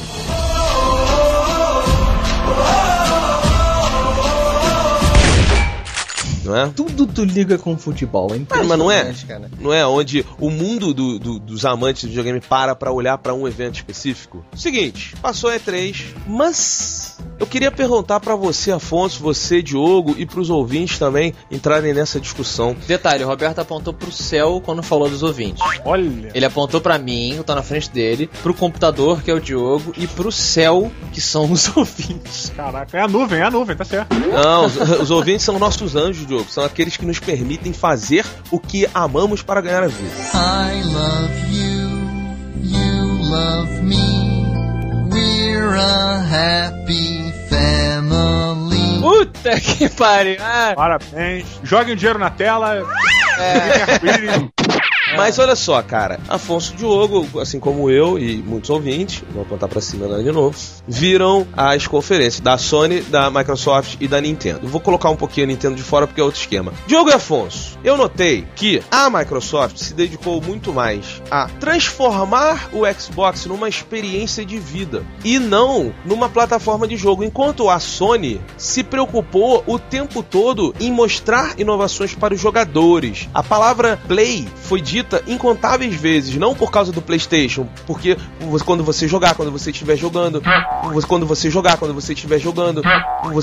Não é? Tudo tu liga com futebol. É Ah, mas não é? impressionante, cara. Não é onde o mundo do- do- dos amantes de videogame para pra olhar pra um evento específico? Seguinte, passou a E3, mas eu queria perguntar pra você, Afonso, você, Diogo, e pros ouvintes também entrarem nessa discussão. Detalhe, o Roberto apontou pro céu quando falou dos ouvintes. Olha. Ele apontou pra mim, eu tô na frente dele, pro computador, que é o Diogo, e pro céu, que são os ouvintes. Caraca, é a nuvem, é a nuvem, tá certo. Não, os, os ouvintes são nossos anjos, Diogo. São aqueles que nos permitem fazer o que amamos para ganhar a vida. I love you, you love me. We're a happy family. Puta que pariu! Ah, Parabéns. Joguem o dinheiro na tela. É. Mas olha só, cara, Afonso Diogo, assim como eu e muitos ouvintes, vou apontar pra cima lá de novo, viram as conferências da Sony, da Microsoft e da Nintendo. Vou colocar um pouquinho a Nintendo de fora porque é outro esquema. Diogo e Afonso, eu notei que a Microsoft se dedicou muito mais a transformar o Xbox numa experiência de vida e não numa plataforma de jogo, enquanto a Sony se preocupou o tempo todo em mostrar inovações para os jogadores. A palavra play foi dita incontáveis vezes, não por causa do PlayStation, porque quando você jogar, quando você estiver jogando, quando você jogar, quando você estiver jogando,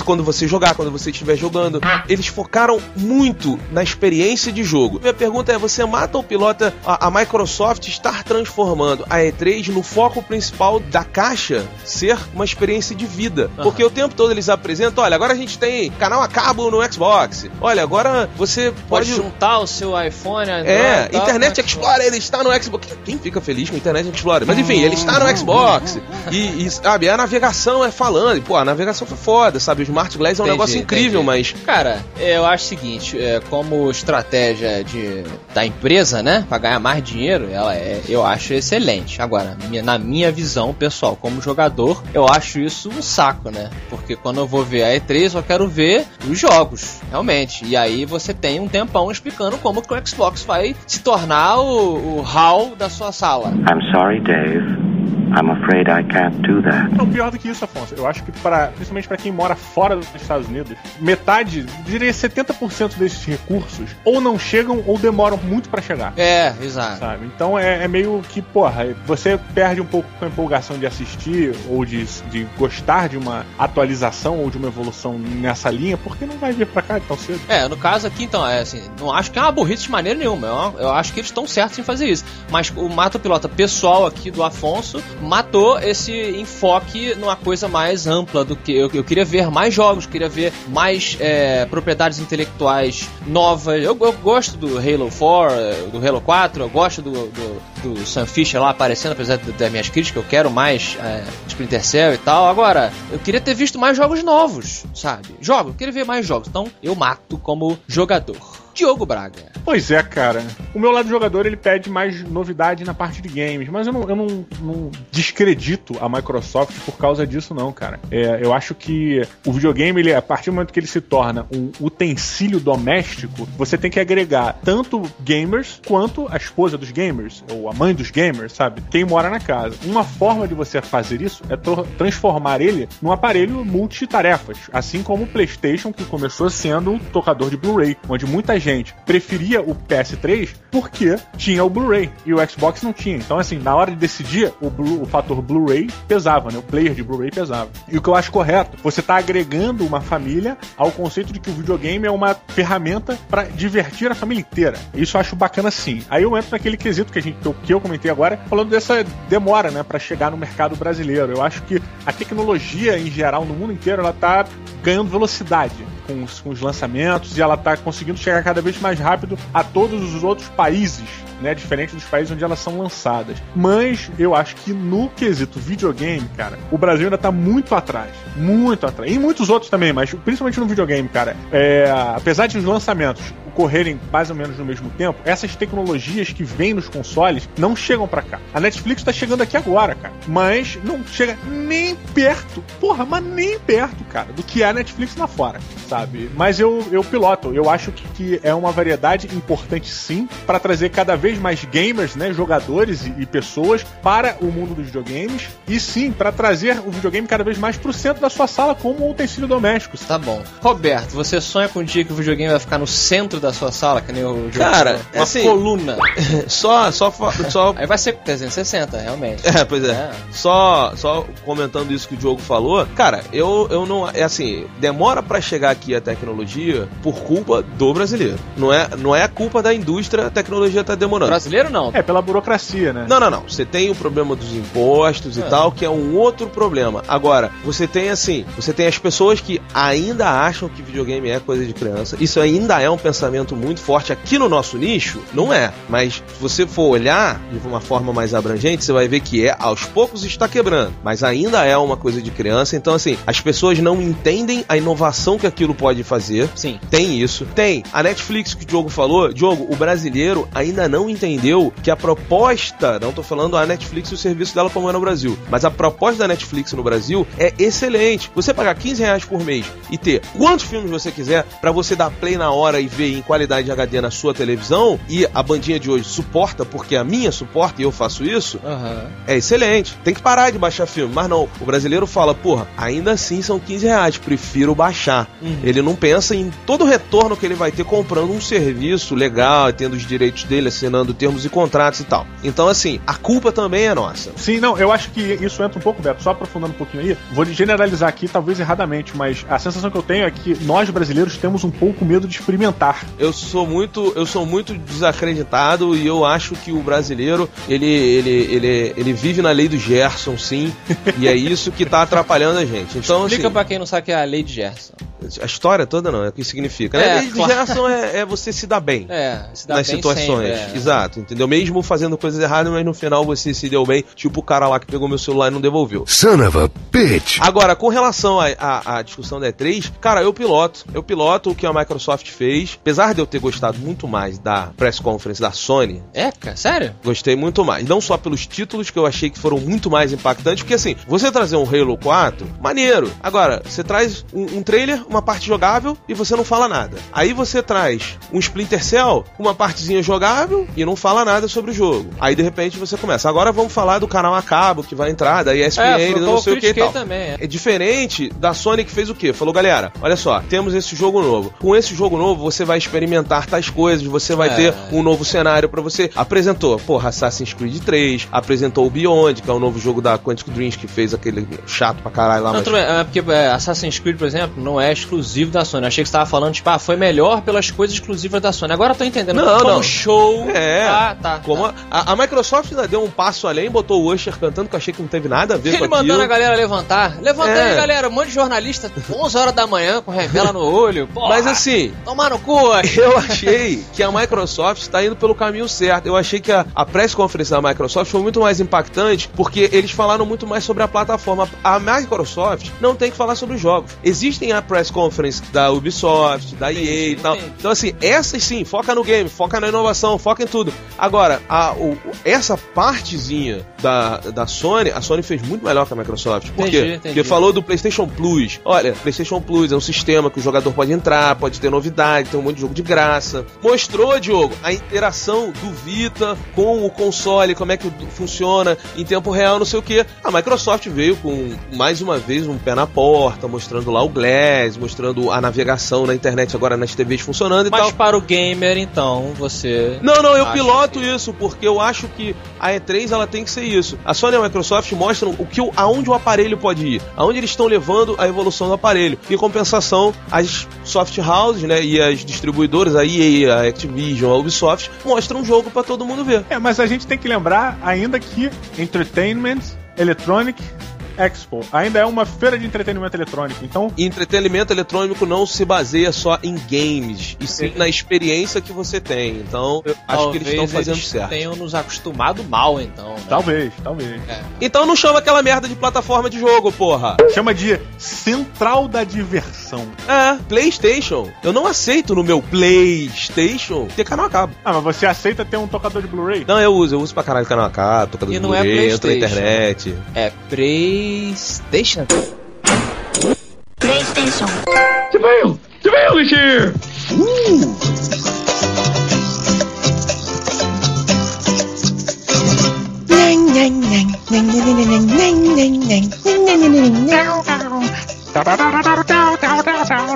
quando você jogar, quando você estiver jogando, eles focaram muito na experiência de jogo. Minha pergunta é: você mata ou pilota a, a Microsoft estar transformando a E3 no foco principal da caixa ser uma experiência de vida? Porque o tempo todo eles apresentam: olha, agora a gente tem canal a cabo no Xbox, olha, agora você pode pode. juntar o seu iPhone, Android, É, tal, Internet o Explorer, ele está no Xbox. Quem- fica feliz com Internet Explorer? Mas enfim, ele está no Xbox. E, e, sabe, a navegação é falando. E, pô, a navegação foi foda, sabe? O Smart Glass é um Entendi, negócio incrível, entendi. mas. Cara, eu acho o seguinte, é, como estratégia de, da empresa, né, pra ganhar mais dinheiro, ela é, eu acho excelente. Agora, na minha visão pessoal, como jogador, eu acho isso um saco, né? Porque quando eu vou ver a E3, eu quero ver os jogos, realmente. E aí você tem um tempão explicando como que o Xbox vai se tornar o, o hall da sua sala. I'm sorry, Dave. I'm afraid I can't do that. Não, pior do que isso, Afonso. Eu acho que, para, principalmente para quem mora fora dos Estados Unidos, metade, diria 70% desses recursos ou não chegam ou demoram muito para chegar. É, exato. Sabe? Então é, é meio que, porra, você perde um pouco com a empolgação de assistir ou de, de gostar de uma atualização ou de uma evolução nessa linha, porque não vai vir pra cá tão cedo. É, no caso aqui, então, é assim, não acho que é uma burrice de maneira nenhuma. Eu, eu acho que eles estão certos em fazer isso. Mas o Mato Pilota pessoal aqui do Afonso matou esse enfoque numa coisa mais ampla do que. Eu, eu queria ver mais jogos, queria ver mais é, propriedades intelectuais novas. Eu, eu gosto do Halo 4, eh, do Halo 4, eu gosto do, do, do Sam Fisher lá aparecendo, apesar das minhas críticas, eu quero mais é, Splinter Cell e tal. Agora, eu queria ter visto mais jogos novos, sabe? Jogos, eu queria ver mais jogos. Então, eu mato como jogador. Diogo Braga. Pois é, cara. O meu lado jogador ele pede mais novidade na parte de games, mas eu não, eu não, não descredito a Microsoft por causa disso, não, cara. É, eu acho que o videogame, ele, a partir do momento que ele se torna um utensílio doméstico, você tem que agregar tanto gamers quanto a esposa dos gamers, ou a mãe dos gamers, sabe? Quem mora na casa. Uma forma de você fazer isso é transformar ele num aparelho multitarefas, assim como o PlayStation, que começou sendo um tocador de Blu-ray, onde muita gente preferia o PS3 porque tinha o Blu-ray e o Xbox não tinha. Então, assim, na hora de decidir, o, Blu- o fator Blu-ray pesava, né? O player de Blu-ray pesava. E o que eu acho correto, você tá agregando uma família ao conceito de que o videogame é uma ferramenta para divertir a família inteira. Isso eu acho bacana sim. Aí eu entro naquele quesito que, a gente, que, eu, comentei agora, falando dessa demora, né, para chegar no mercado brasileiro. Eu acho que a tecnologia em geral no mundo inteiro ela tá ganhando velocidade com os, com os lançamentos e ela tá conseguindo chegar cada vez mais rápido a todos os outros países, né? Diferente dos países onde elas são lançadas. Mas eu acho que no quesito videogame, cara, o Brasil ainda tá muito atrás. Muito atrás. E em muitos outros também, mas principalmente no videogame, cara. É, apesar de os lançamentos ocorrerem mais ou menos no mesmo tempo, essas tecnologias que vêm nos consoles não chegam pra cá. A Netflix tá chegando aqui agora, cara. Mas não chega nem perto, porra, mas nem perto, cara, do que é a Netflix lá fora, sabe? Mas eu, eu piloto, eu acho que, que é uma variedade importante sim pra trazer cada vez mais gamers, né, jogadores e, e pessoas para o mundo dos videogames e sim pra trazer o videogame cada vez mais pro centro da sua sala como um utensílio doméstico. Tá bom. Roberto, você sonha com um dia que o videogame vai ficar no centro da sua sala, que nem o Diogo Cara, falou? uma assim- coluna. Só, só, só Aí vai ser 360, realmente. É, pois é. Só, só comentando isso que o Diogo falou, cara, eu, eu não. É assim, demora pra chegar aqui a tecnologia por culpa do brasileiro. Não é, não é a culpa da indústria, a tecnologia tá demorando. Brasileiro não. É, pela burocracia, né? Não, não, não. Você tem o problema dos impostos e É. tal, que é um outro problema. Agora, você tem assim, você tem as pessoas que ainda acham que videogame é coisa de criança. Isso ainda é um pensamento muito forte aqui no nosso nicho, não é. Mas se você for olhar de uma forma mais abrangente, você vai ver que é aos poucos está quebrando, mas ainda é uma coisa de criança. Então assim, as pessoas não entendem a inovação que aquilo pode fazer. Sim. Tem isso. Tem a Netflix que o Diogo falou. Diogo, o brasileiro ainda não entendeu que a proposta, não tô falando a Netflix e o serviço dela como é no Brasil, mas a proposta da Netflix no Brasil é excelente. Você pagar 15 reais por mês e ter quantos filmes você quiser pra você dar play na hora e ver em qualidade de HD na sua televisão e a bandinha de hoje suporta porque a minha suporta e eu faço isso, Aham. é excelente. Tem que parar de baixar filme. Mas não, o brasileiro fala, porra, ainda assim são 15 reais, prefiro baixar. Ele não pensa em todo o retorno que ele vai ter comprando um serviço legal, tendo os direitos dele, assinando termos e contratos e tal. Então, assim, a culpa também é nossa. Sim, não, eu acho que isso entra um pouco, Beto, só aprofundando um pouquinho aí. Vou generalizar aqui, talvez erradamente, mas a sensação que eu tenho é que nós brasileiros temos um pouco medo de experimentar. Eu sou muito, eu sou muito desacreditado e eu acho que o brasileiro, ele, ele, ele, ele vive na lei do Gerson, sim, e é isso que tá atrapalhando a gente. Então, Explica assim, pra quem não sabe o que é a lei de Gerson. A história toda não, é o que significa. né? É, de claro. É, é você se dar bem. É, se dá nas bem situações. sempre, é. Exato, entendeu? Mesmo fazendo coisas erradas, mas no final você se deu bem. Tipo o cara lá que pegou meu celular e não devolveu. Son of a bitch. Agora, com relação à à- à discussão da E3, cara, eu piloto. Eu piloto o que a Microsoft fez. Apesar de eu ter gostado muito mais da press conference da Sony, É, cara, sério? Gostei muito mais. Não só pelos títulos que eu achei que foram muito mais impactantes, porque assim, você trazer um Halo 4, maneiro. Agora, você traz um, um trailer, uma parte jogável e você não fala nada. Aí você traz um Splinter Cell, uma partezinha jogável e não fala nada sobre o jogo. Aí de repente você começa. Agora vamos falar do canal a cabo que vai entrar, da ESPN, É, não sei o que e tal. também, é. É diferente da Sony que fez o quê? Falou, galera, olha só, temos esse jogo novo. Com esse jogo novo, você vai experimentar tais coisas, você vai É. ter um novo cenário pra você. Apresentou, porra, Assassin's Creed 3, apresentou o Beyond, que é o novo jogo da Quantic Dreams, que fez aquele chato pra caralho lá, Não, mas... é porque é, Assassin's Creed, por exemplo, não é exclusivo da Sony. Eu achei que você tava falando, tipo, ah, foi melhor pelas coisas exclusivas da Sony. Agora eu tô entendendo. Não, Como não. show. É, Ah, tá. como tá. a, a Microsoft ainda deu um passo além, botou o Usher cantando, que eu achei que não teve nada a ver Ele com aquilo. mandando a galera levantar. Levanta É. aí, galera. Um monte de jornalista, 11 horas da manhã, com revela no olho. Porra, Mas assim, Tomar no cu. Eu achei que a Microsoft está indo pelo caminho certo. Eu achei que a, a press conference da Microsoft foi muito mais impactante porque eles falaram muito mais sobre a plataforma. A Microsoft não tem que falar sobre os jogos. Existem a press conference da Ubisoft, da EA e tal. Então, assim, essas sim, foca no game, foca na inovação, foca em tudo. Agora, a, o- essa partezinha da, da Sony, a Sony fez muito melhor que a Microsoft. Por Entendi, quê? entendi. Porque falou do PlayStation Plus. Olha, PlayStation Plus é um sistema que o jogador pode entrar, pode ter novidade, tem um monte de jogo de graça. Mostrou, Diogo, a interação do Vita com o console, como é que funciona em tempo real, não sei o que. A Microsoft veio com mais uma vez um pé na porta, mostrando lá o Glass, mostrando a navegação na internet agora nas TVs funcionando e Mas tal. para o gamer, então, você. Não, não, eu piloto que- isso, porque eu acho que a E3 ela tem que ser isso. A Sony e a Microsoft mostram o que, o- aonde o aparelho pode ir, aonde eles estão levando a evolução do aparelho. Em compensação, as soft houses, né, e as distribuidoras, a EA, a Activision, a Ubisoft, mostram um jogo pra todo mundo ver. É, mas a gente tem que lembrar ainda que Entertainment Electronic Expo ainda é uma feira de entretenimento eletrônico. Então, E entretenimento eletrônico não se baseia só em games, e sim na experiência que você tem. Então, eu acho que eles estão fazendo eles certo. tenham nos acostumado mal, então. né? talvez, talvez. Então não chama aquela merda de plataforma de jogo, porra. Chama de Central da Diversão. É, PlayStation. Eu não aceito no meu PlayStation ter canal a cabo. Ah, mas você aceita ter um tocador de Blu-ray? Não, eu uso, eu uso pra caralho canal a cabo, tocador E de não é Blu-ray, entro na PlayStation. internet. É PlayStation. PlayStation.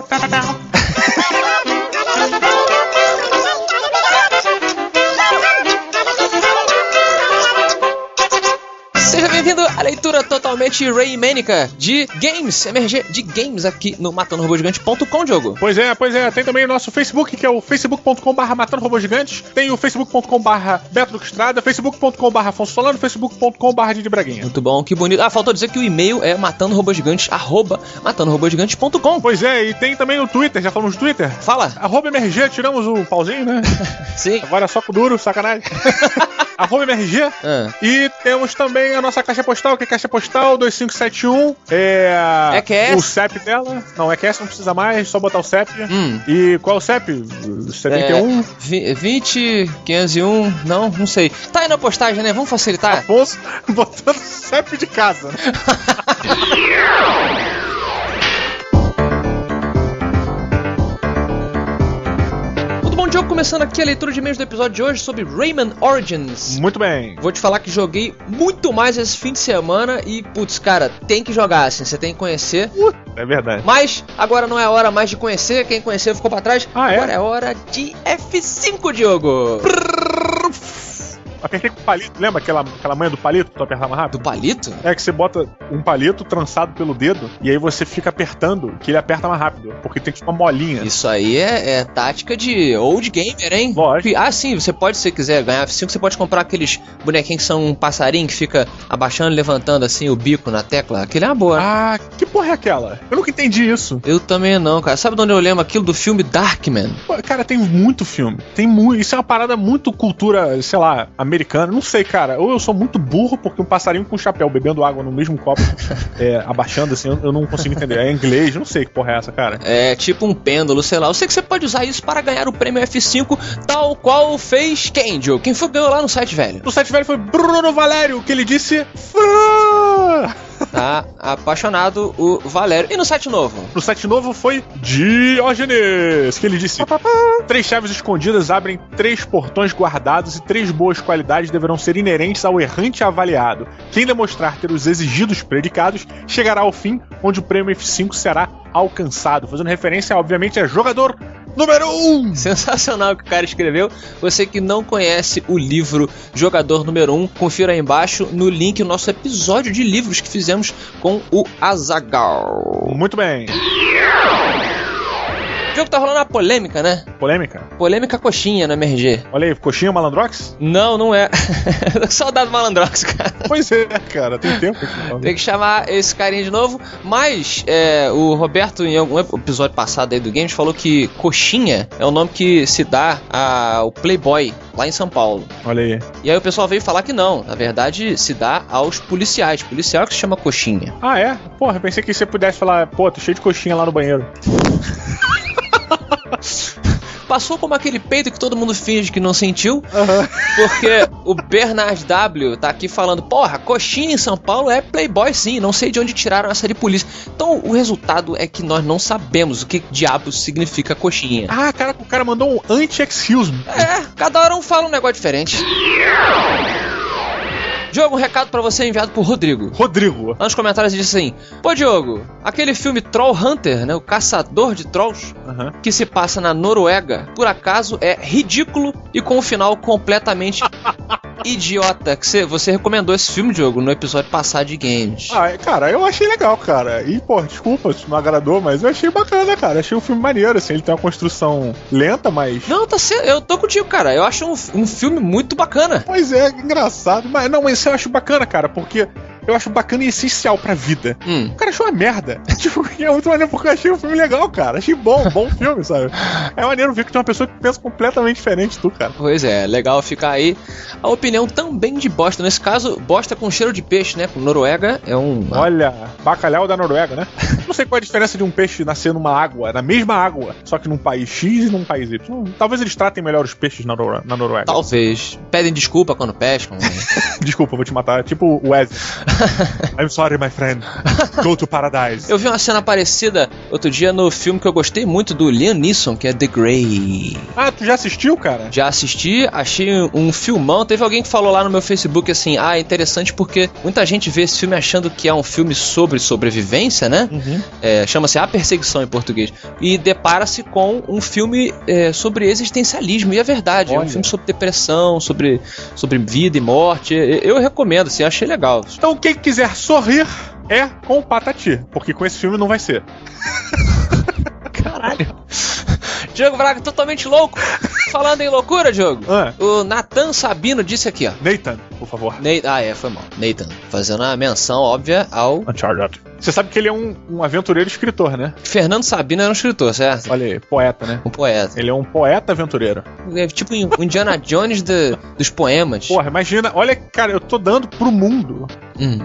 Seja totalmente Raymânica de games, MRG de games aqui no matandorobogigante.com, Diogo. Pois é, pois é. Tem também o nosso Facebook, que é o facebook.com.br Matando Robôs Gigantes. Tem o facebook.com.br Beto Duque Estrada, facebook.com.br Afonso Solano, facebook.com.br Didi Braguinha. Muito bom, que bonito. Ah, faltou dizer que o e-mail é matandorobogigante, arroba matandorobogigante.com. Pois é, e tem também no Twitter, já falamos do Twitter? Fala. Arroba MRG, tiramos o pauzinho, né? Sim. Agora é só com duro, sacanagem. Arroba MRG. Ah. E temos também a nossa caixa postal, que é caixa postal 2571. É. É QS? O CEP dela. Não, é QS, não precisa mais, só botar o CEP. Hum. E qual é o CEP? 71? É, vi- 20, 501, não, não sei. Tá aí na postagem, né? Vamos facilitar. Afonso botando CEP de casa. Começando aqui a leitura de e-mails do episódio de hoje sobre Rayman Origins. Muito bem. Vou te falar que joguei muito mais esse fim de semana e, putz, cara, tem que jogar, assim, você tem que conhecer. É verdade. Mas agora não é hora mais de conhecer, quem conheceu ficou pra trás. Ah, é? agora é hora de F5, Diogo. Apertei com palito. Lembra aquela, aquela manha do palito que tu apertar mais Do rápido? palito? É que você bota um palito trançado pelo dedo e aí você fica apertando que ele aperta mais rápido. Porque tem tipo uma molinha. Isso aí é, é tática de old gamer, hein? Lógico. Ah, sim, você pode, se você quiser ganhar F5, você pode comprar aqueles bonequinhos que são um passarinho que fica abaixando e levantando assim o bico na tecla. Aquele é uma boa. Ah, que porra é aquela? Eu nunca entendi isso. Eu também não, cara. Sabe de onde eu lembro aquilo do filme Darkman? Pô, Cara, tem muito filme. Tem muito. Isso é uma parada muito cultura, sei lá, americana. Não sei, cara. Ou eu sou muito burro, porque um passarinho com chapéu bebendo água no mesmo copo, é, abaixando assim, eu, eu não consigo entender. É inglês, não sei que porra é essa, cara. É tipo um pêndulo, sei lá. Eu sei que você pode usar isso para ganhar o prêmio F5, tal qual fez Joe? Quem foi ganhou lá no site, velho? No site velho foi Bruno Valério, que ele disse. Fã! Tá apaixonado o Valério. E no site novo? No site novo foi Diógenes, que ele disse: Três chaves escondidas abrem três portões guardados e três boas qualidades deverão ser inerentes ao errante avaliado. Quem demonstrar ter os exigidos predicados chegará ao fim, onde o prêmio F5 será alcançado. Fazendo referência, obviamente, a jogador número 1. Um. Sensacional que o cara escreveu. Você que não conhece o livro Jogador Número 1, um, confira aí embaixo no link o nosso episódio de livros que fizemos com o Azagal. Muito bem. O jogo tá rolando uma polêmica, né? Polêmica? Polêmica coxinha no MRG. Olha aí, coxinha Malandrox? Não, não é. Saudade do Malandrox, cara. Pois é, cara, tem tempo aqui. Tem que chamar esse carinha de novo. Mas é, o Roberto, em algum episódio passado aí do Games, falou que coxinha é o nome que se dá ao Playboy lá em São Paulo. Olha aí. E aí o pessoal veio falar que não. Na verdade, se dá aos policiais. Policial que se chama coxinha. Ah, é? Porra, pensei que você pudesse falar, pô, tô cheio de coxinha lá no banheiro. Passou como aquele peito que todo mundo finge que não sentiu, uhum. porque o Bernard W tá aqui falando: porra, coxinha em São Paulo é playboy sim, não sei de onde tiraram essa de polícia. Então o resultado é que nós não sabemos o que diabos significa coxinha. Ah, cara, o cara mandou um anti-excuse. É, cada hora um fala um negócio diferente. Diogo, um recado para você enviado por Rodrigo. Rodrigo. Lá nos comentários ele disse assim: Pô, Diogo, aquele filme Troll Hunter, né? O Caçador de Trolls, Uhum. que se passa na Noruega, por acaso é ridículo e com um final completamente idiota. Que você, você recomendou esse filme, Diogo, no episódio passado de games. Ah, cara, eu achei legal, cara. E, pô, desculpa se não agradou, mas eu achei bacana, cara. Achei um filme maneiro, assim. Ele tem uma construção lenta, mas. Não, tá certo. Eu tô contigo, cara. Eu acho um, um filme muito bacana. Pois é, engraçado. Mas não, mas isso eu acho bacana, cara, porque eu acho bacana e essencial pra vida. Hum. O cara achou uma merda. tipo, é muito maneiro porque eu achei o filme legal, cara. Achei bom, bom filme, sabe? É maneiro ver que tem uma pessoa que pensa completamente diferente de tu, cara. Pois é, legal ficar aí a opinião também de bosta. Nesse caso, bosta com cheiro de peixe, né? Com Noruega é um. Olha, bacalhau da Noruega, né? Não sei qual é a diferença de um peixe nascer numa água, na mesma água, só que num país X e num país Y. Talvez eles tratem melhor os peixes na, Nor na Noruega. Talvez. Pedem desculpa quando pescam. Desculpa, vou te matar. Tipo o Wesley. I'm sorry, my friend. Go to paradise. Eu vi uma cena parecida outro dia no filme que eu gostei muito do Liam Neeson, que é The Grey. Ah, tu já assistiu, cara? Já assisti, achei um filmão. Teve alguém que falou lá no meu Facebook assim: ah, é interessante porque muita gente vê esse filme achando que é um filme sobre sobrevivência, né? Uhum. É, Chama-se A Perseguição em português. E depara-se com um filme é, sobre existencialismo. E é verdade, é um Olha. filme sobre depressão, sobre, sobre vida e morte. Eu recomendo, assim, achei legal. Então, quem quiser sorrir é com o Patati, porque com esse filme não vai ser. Caralho. Diogo Braga totalmente louco. Falando em loucura, Diogo. Ah. O Nathan Sabino disse aqui, ó. Nathan, por favor. Nathan, ah, é, foi mal. Nathan, fazendo a menção óbvia ao Uncharted. Você sabe que ele é um, um aventureiro escritor, né? Fernando Sabino era um escritor, certo? Olha aí, poeta, né? Um poeta. Ele é um poeta aventureiro. É tipo o Indiana Jones do- dos poemas. Porra, imagina, olha, cara, eu tô dando pro mundo Hum.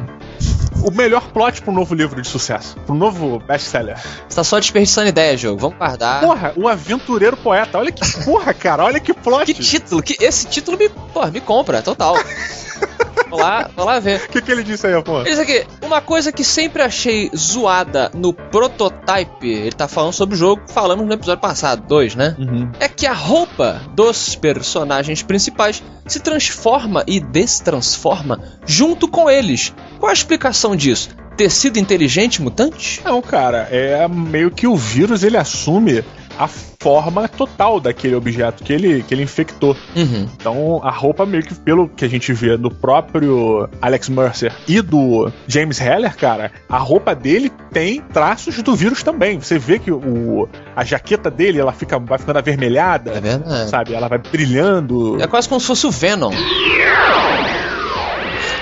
O melhor plot pro novo livro de sucesso, pro novo best-seller. Você tá só desperdiçando ideia, jogo. Vamos guardar. Porra, o aventureiro poeta. Olha que porra, cara, olha que plot. Que título? Que esse título me, porra, me compra, total. vou lá, vou lá ver. O que, que ele disse aí, porra? Isso aqui, uma coisa que sempre achei zoada no prototype, ele tá falando sobre o jogo, falamos no episódio passado, dois, né? Uhum. É que a roupa dos personagens principais se transforma e destransforma junto com eles. Qual a explicação disso? Tecido inteligente mutante? Não, cara, é meio que o vírus ele assume a forma total daquele objeto que ele, que ele infectou. Uhum. Então a roupa meio que pelo que a gente vê do próprio Alex Mercer e do James Heller, cara, a roupa dele tem traços do vírus também. Você vê que o, a jaqueta dele ela fica vai ficando avermelhada, É sabe? Ela vai brilhando. É quase como se fosse o Venom.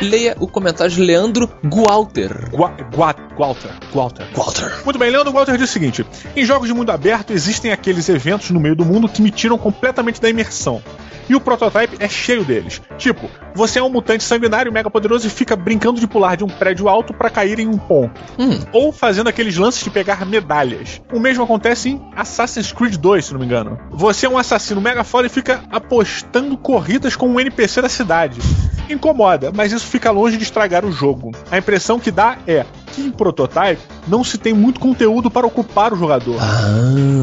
Leia o comentário de Leandro Gualter. Gua, Gua, Walter, Walter. Walter. Muito bem, Leandro Walter diz o seguinte: em jogos de mundo aberto existem aqueles eventos no meio do mundo que me tiram completamente da imersão. E o prototype é cheio deles. Tipo, você é um mutante sanguinário mega poderoso e fica brincando de pular de um prédio alto pra cair em um ponto. Hum. Ou fazendo aqueles lances de pegar medalhas. O mesmo acontece em Assassin's Creed 2, se não me engano. Você é um assassino mega foda e fica apostando corridas com um NPC da cidade. Incomoda, mas isso fica longe de estragar o jogo. A impressão que dá é: que em Prototype não se tem muito conteúdo para ocupar o jogador.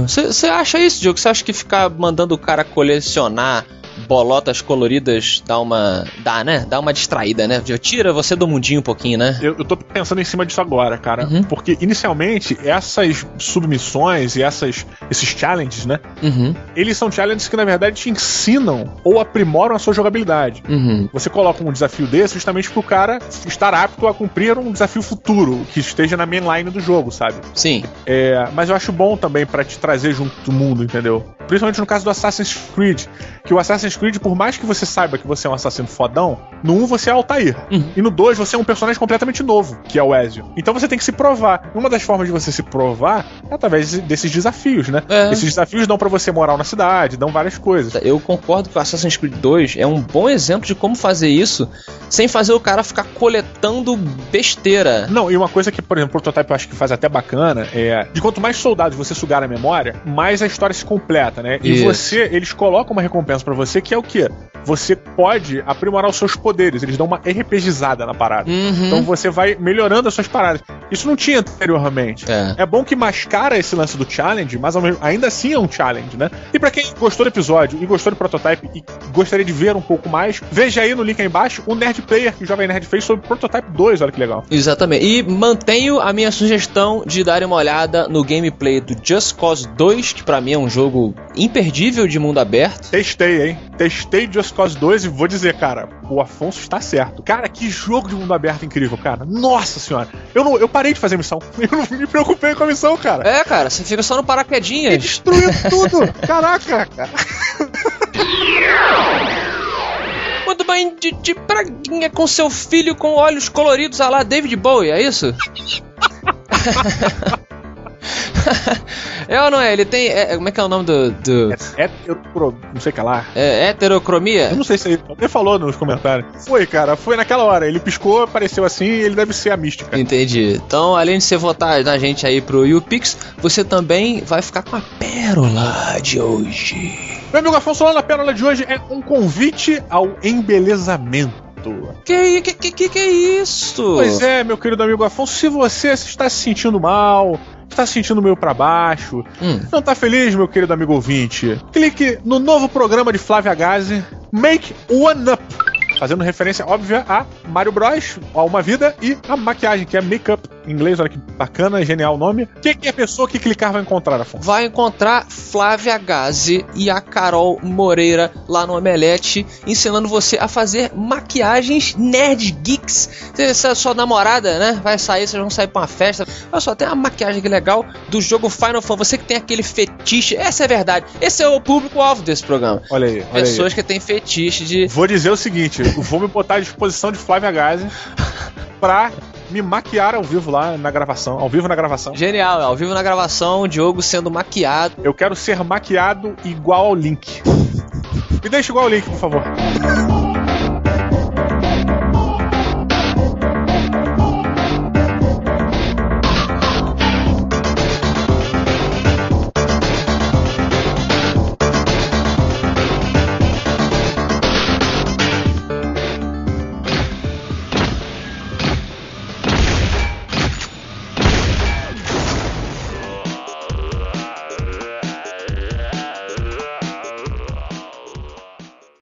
Você acha isso, Diogo? Você acha que ficar mandando o cara colecionar bolotas coloridas dá uma. dá, né? Dá uma distraída, né? Tira você do mundinho um pouquinho, né? Eu, eu tô pensando em cima disso agora, cara. Uhum. Porque inicialmente essas submissões e essas, esses challenges, né? Uhum, Eles são challenges que na verdade te ensinam ou aprimoram a sua jogabilidade. uhum. Você coloca um desafio desse justamente pro cara estar apto a cumprir um desafio futuro que esteja na mainline do jogo, sabe? Sim. É, mas eu acho bom também pra te trazer junto do mundo, entendeu? Principalmente no caso do Assassin's Creed, que o Assassin's Creed, por mais que você saiba que você é um assassino fodão, no 1 você é Altair. Uhum. E no 2 você é um personagem completamente novo, que é o Ezio. Então você tem que se provar. E uma das formas de você se provar é através desses desafios, né? É. Esses desafios dão pra você moral na cidade, dão várias coisas. Eu concordo que o Assassin's Creed 2 é um bom exemplo de como fazer isso sem fazer o cara ficar coletando besteira. Não, e uma coisa que, por exemplo, o Prototype eu acho que faz até bacana é de quanto mais soldados você sugar na memória, mais a história se completa, né? E Isso. você, eles colocam uma recompensa pra você que é o quê? Você pode aprimorar os seus poderes, eles dão uma RPGizada na parada. Uhum. Então você vai melhorando as suas paradas. Isso não tinha anteriormente. É. É bom que mascara esse lance do challenge, mas ainda assim é um challenge, né? E pra quem gostou do episódio e gostou do prototype e gostaria de ver um pouco mais, veja aí no link aí embaixo o Nerd Player que o Jovem Nerd fez sobre Prototype 2, olha que legal. Exatamente. E mantenho a minha sugestão de darem uma olhada no gameplay do Just Cause 2, que pra mim é um jogo imperdível de mundo aberto. Testei, hein? Testei Just Cause 2 e vou dizer, cara, o Afonso está certo. Cara, que jogo de mundo aberto incrível, cara. Nossa senhora. Eu, não, eu parei de fazer missão. Eu não me preocupei com a missão, cara. É, cara, você fica só no E paraquedinhas. destruiu tudo. Caraca, cara. Muito bem, de, de praguinha com seu filho com olhos coloridos a lá David Bowie, é isso? é ou não é? Ele tem. é- como é que é o nome do. do É, pro- não sei o que lá. é, heterocromia? Eu não sei se ele até falou nos comentários. Foi, cara, foi naquela hora. Ele piscou, apareceu assim e ele deve ser a mística. Entendi. Então, além de você votar na gente aí pro YouPix, você também vai ficar com a pérola de hoje. Meu amigo Afonso, lá na pérola de hoje é um convite ao embelezamento. Que que, que, que, é isso? Pois é, meu querido amigo Afonso, se você está se sentindo mal, está se sentindo meio pra baixo, Hum. não tá feliz, meu querido amigo ouvinte, clique no novo programa de Flávia Gazi, Make One Up. Fazendo referência óbvia a Mario Bros, a Uma Vida e a maquiagem, que é Makeup em inglês, olha que bacana, genial o nome. O que, que a pessoa que clicar vai encontrar, Afonso? vai encontrar Flávia Gazi e a Carol Moreira lá no Omelete, ensinando você a fazer maquiagens nerd geeks. Se a sua namorada, né, vai sair, vocês vão sair pra uma festa. Olha só, tem uma maquiagem aqui legal do jogo Final Fantasy. Você que tem aquele fetiche, essa é a verdade. Esse é o público-alvo desse programa. Olha aí, olha aí. Pessoas que têm fetiche de. Vou dizer o seguinte, vou me botar à disposição de Flávia Gazi pra me maquiar ao vivo lá na gravação, ao vivo na gravação. Genial, ao vivo na gravação, o Diogo sendo maquiado. Eu quero ser maquiado igual ao Link. Me deixa igual ao Link, por favor.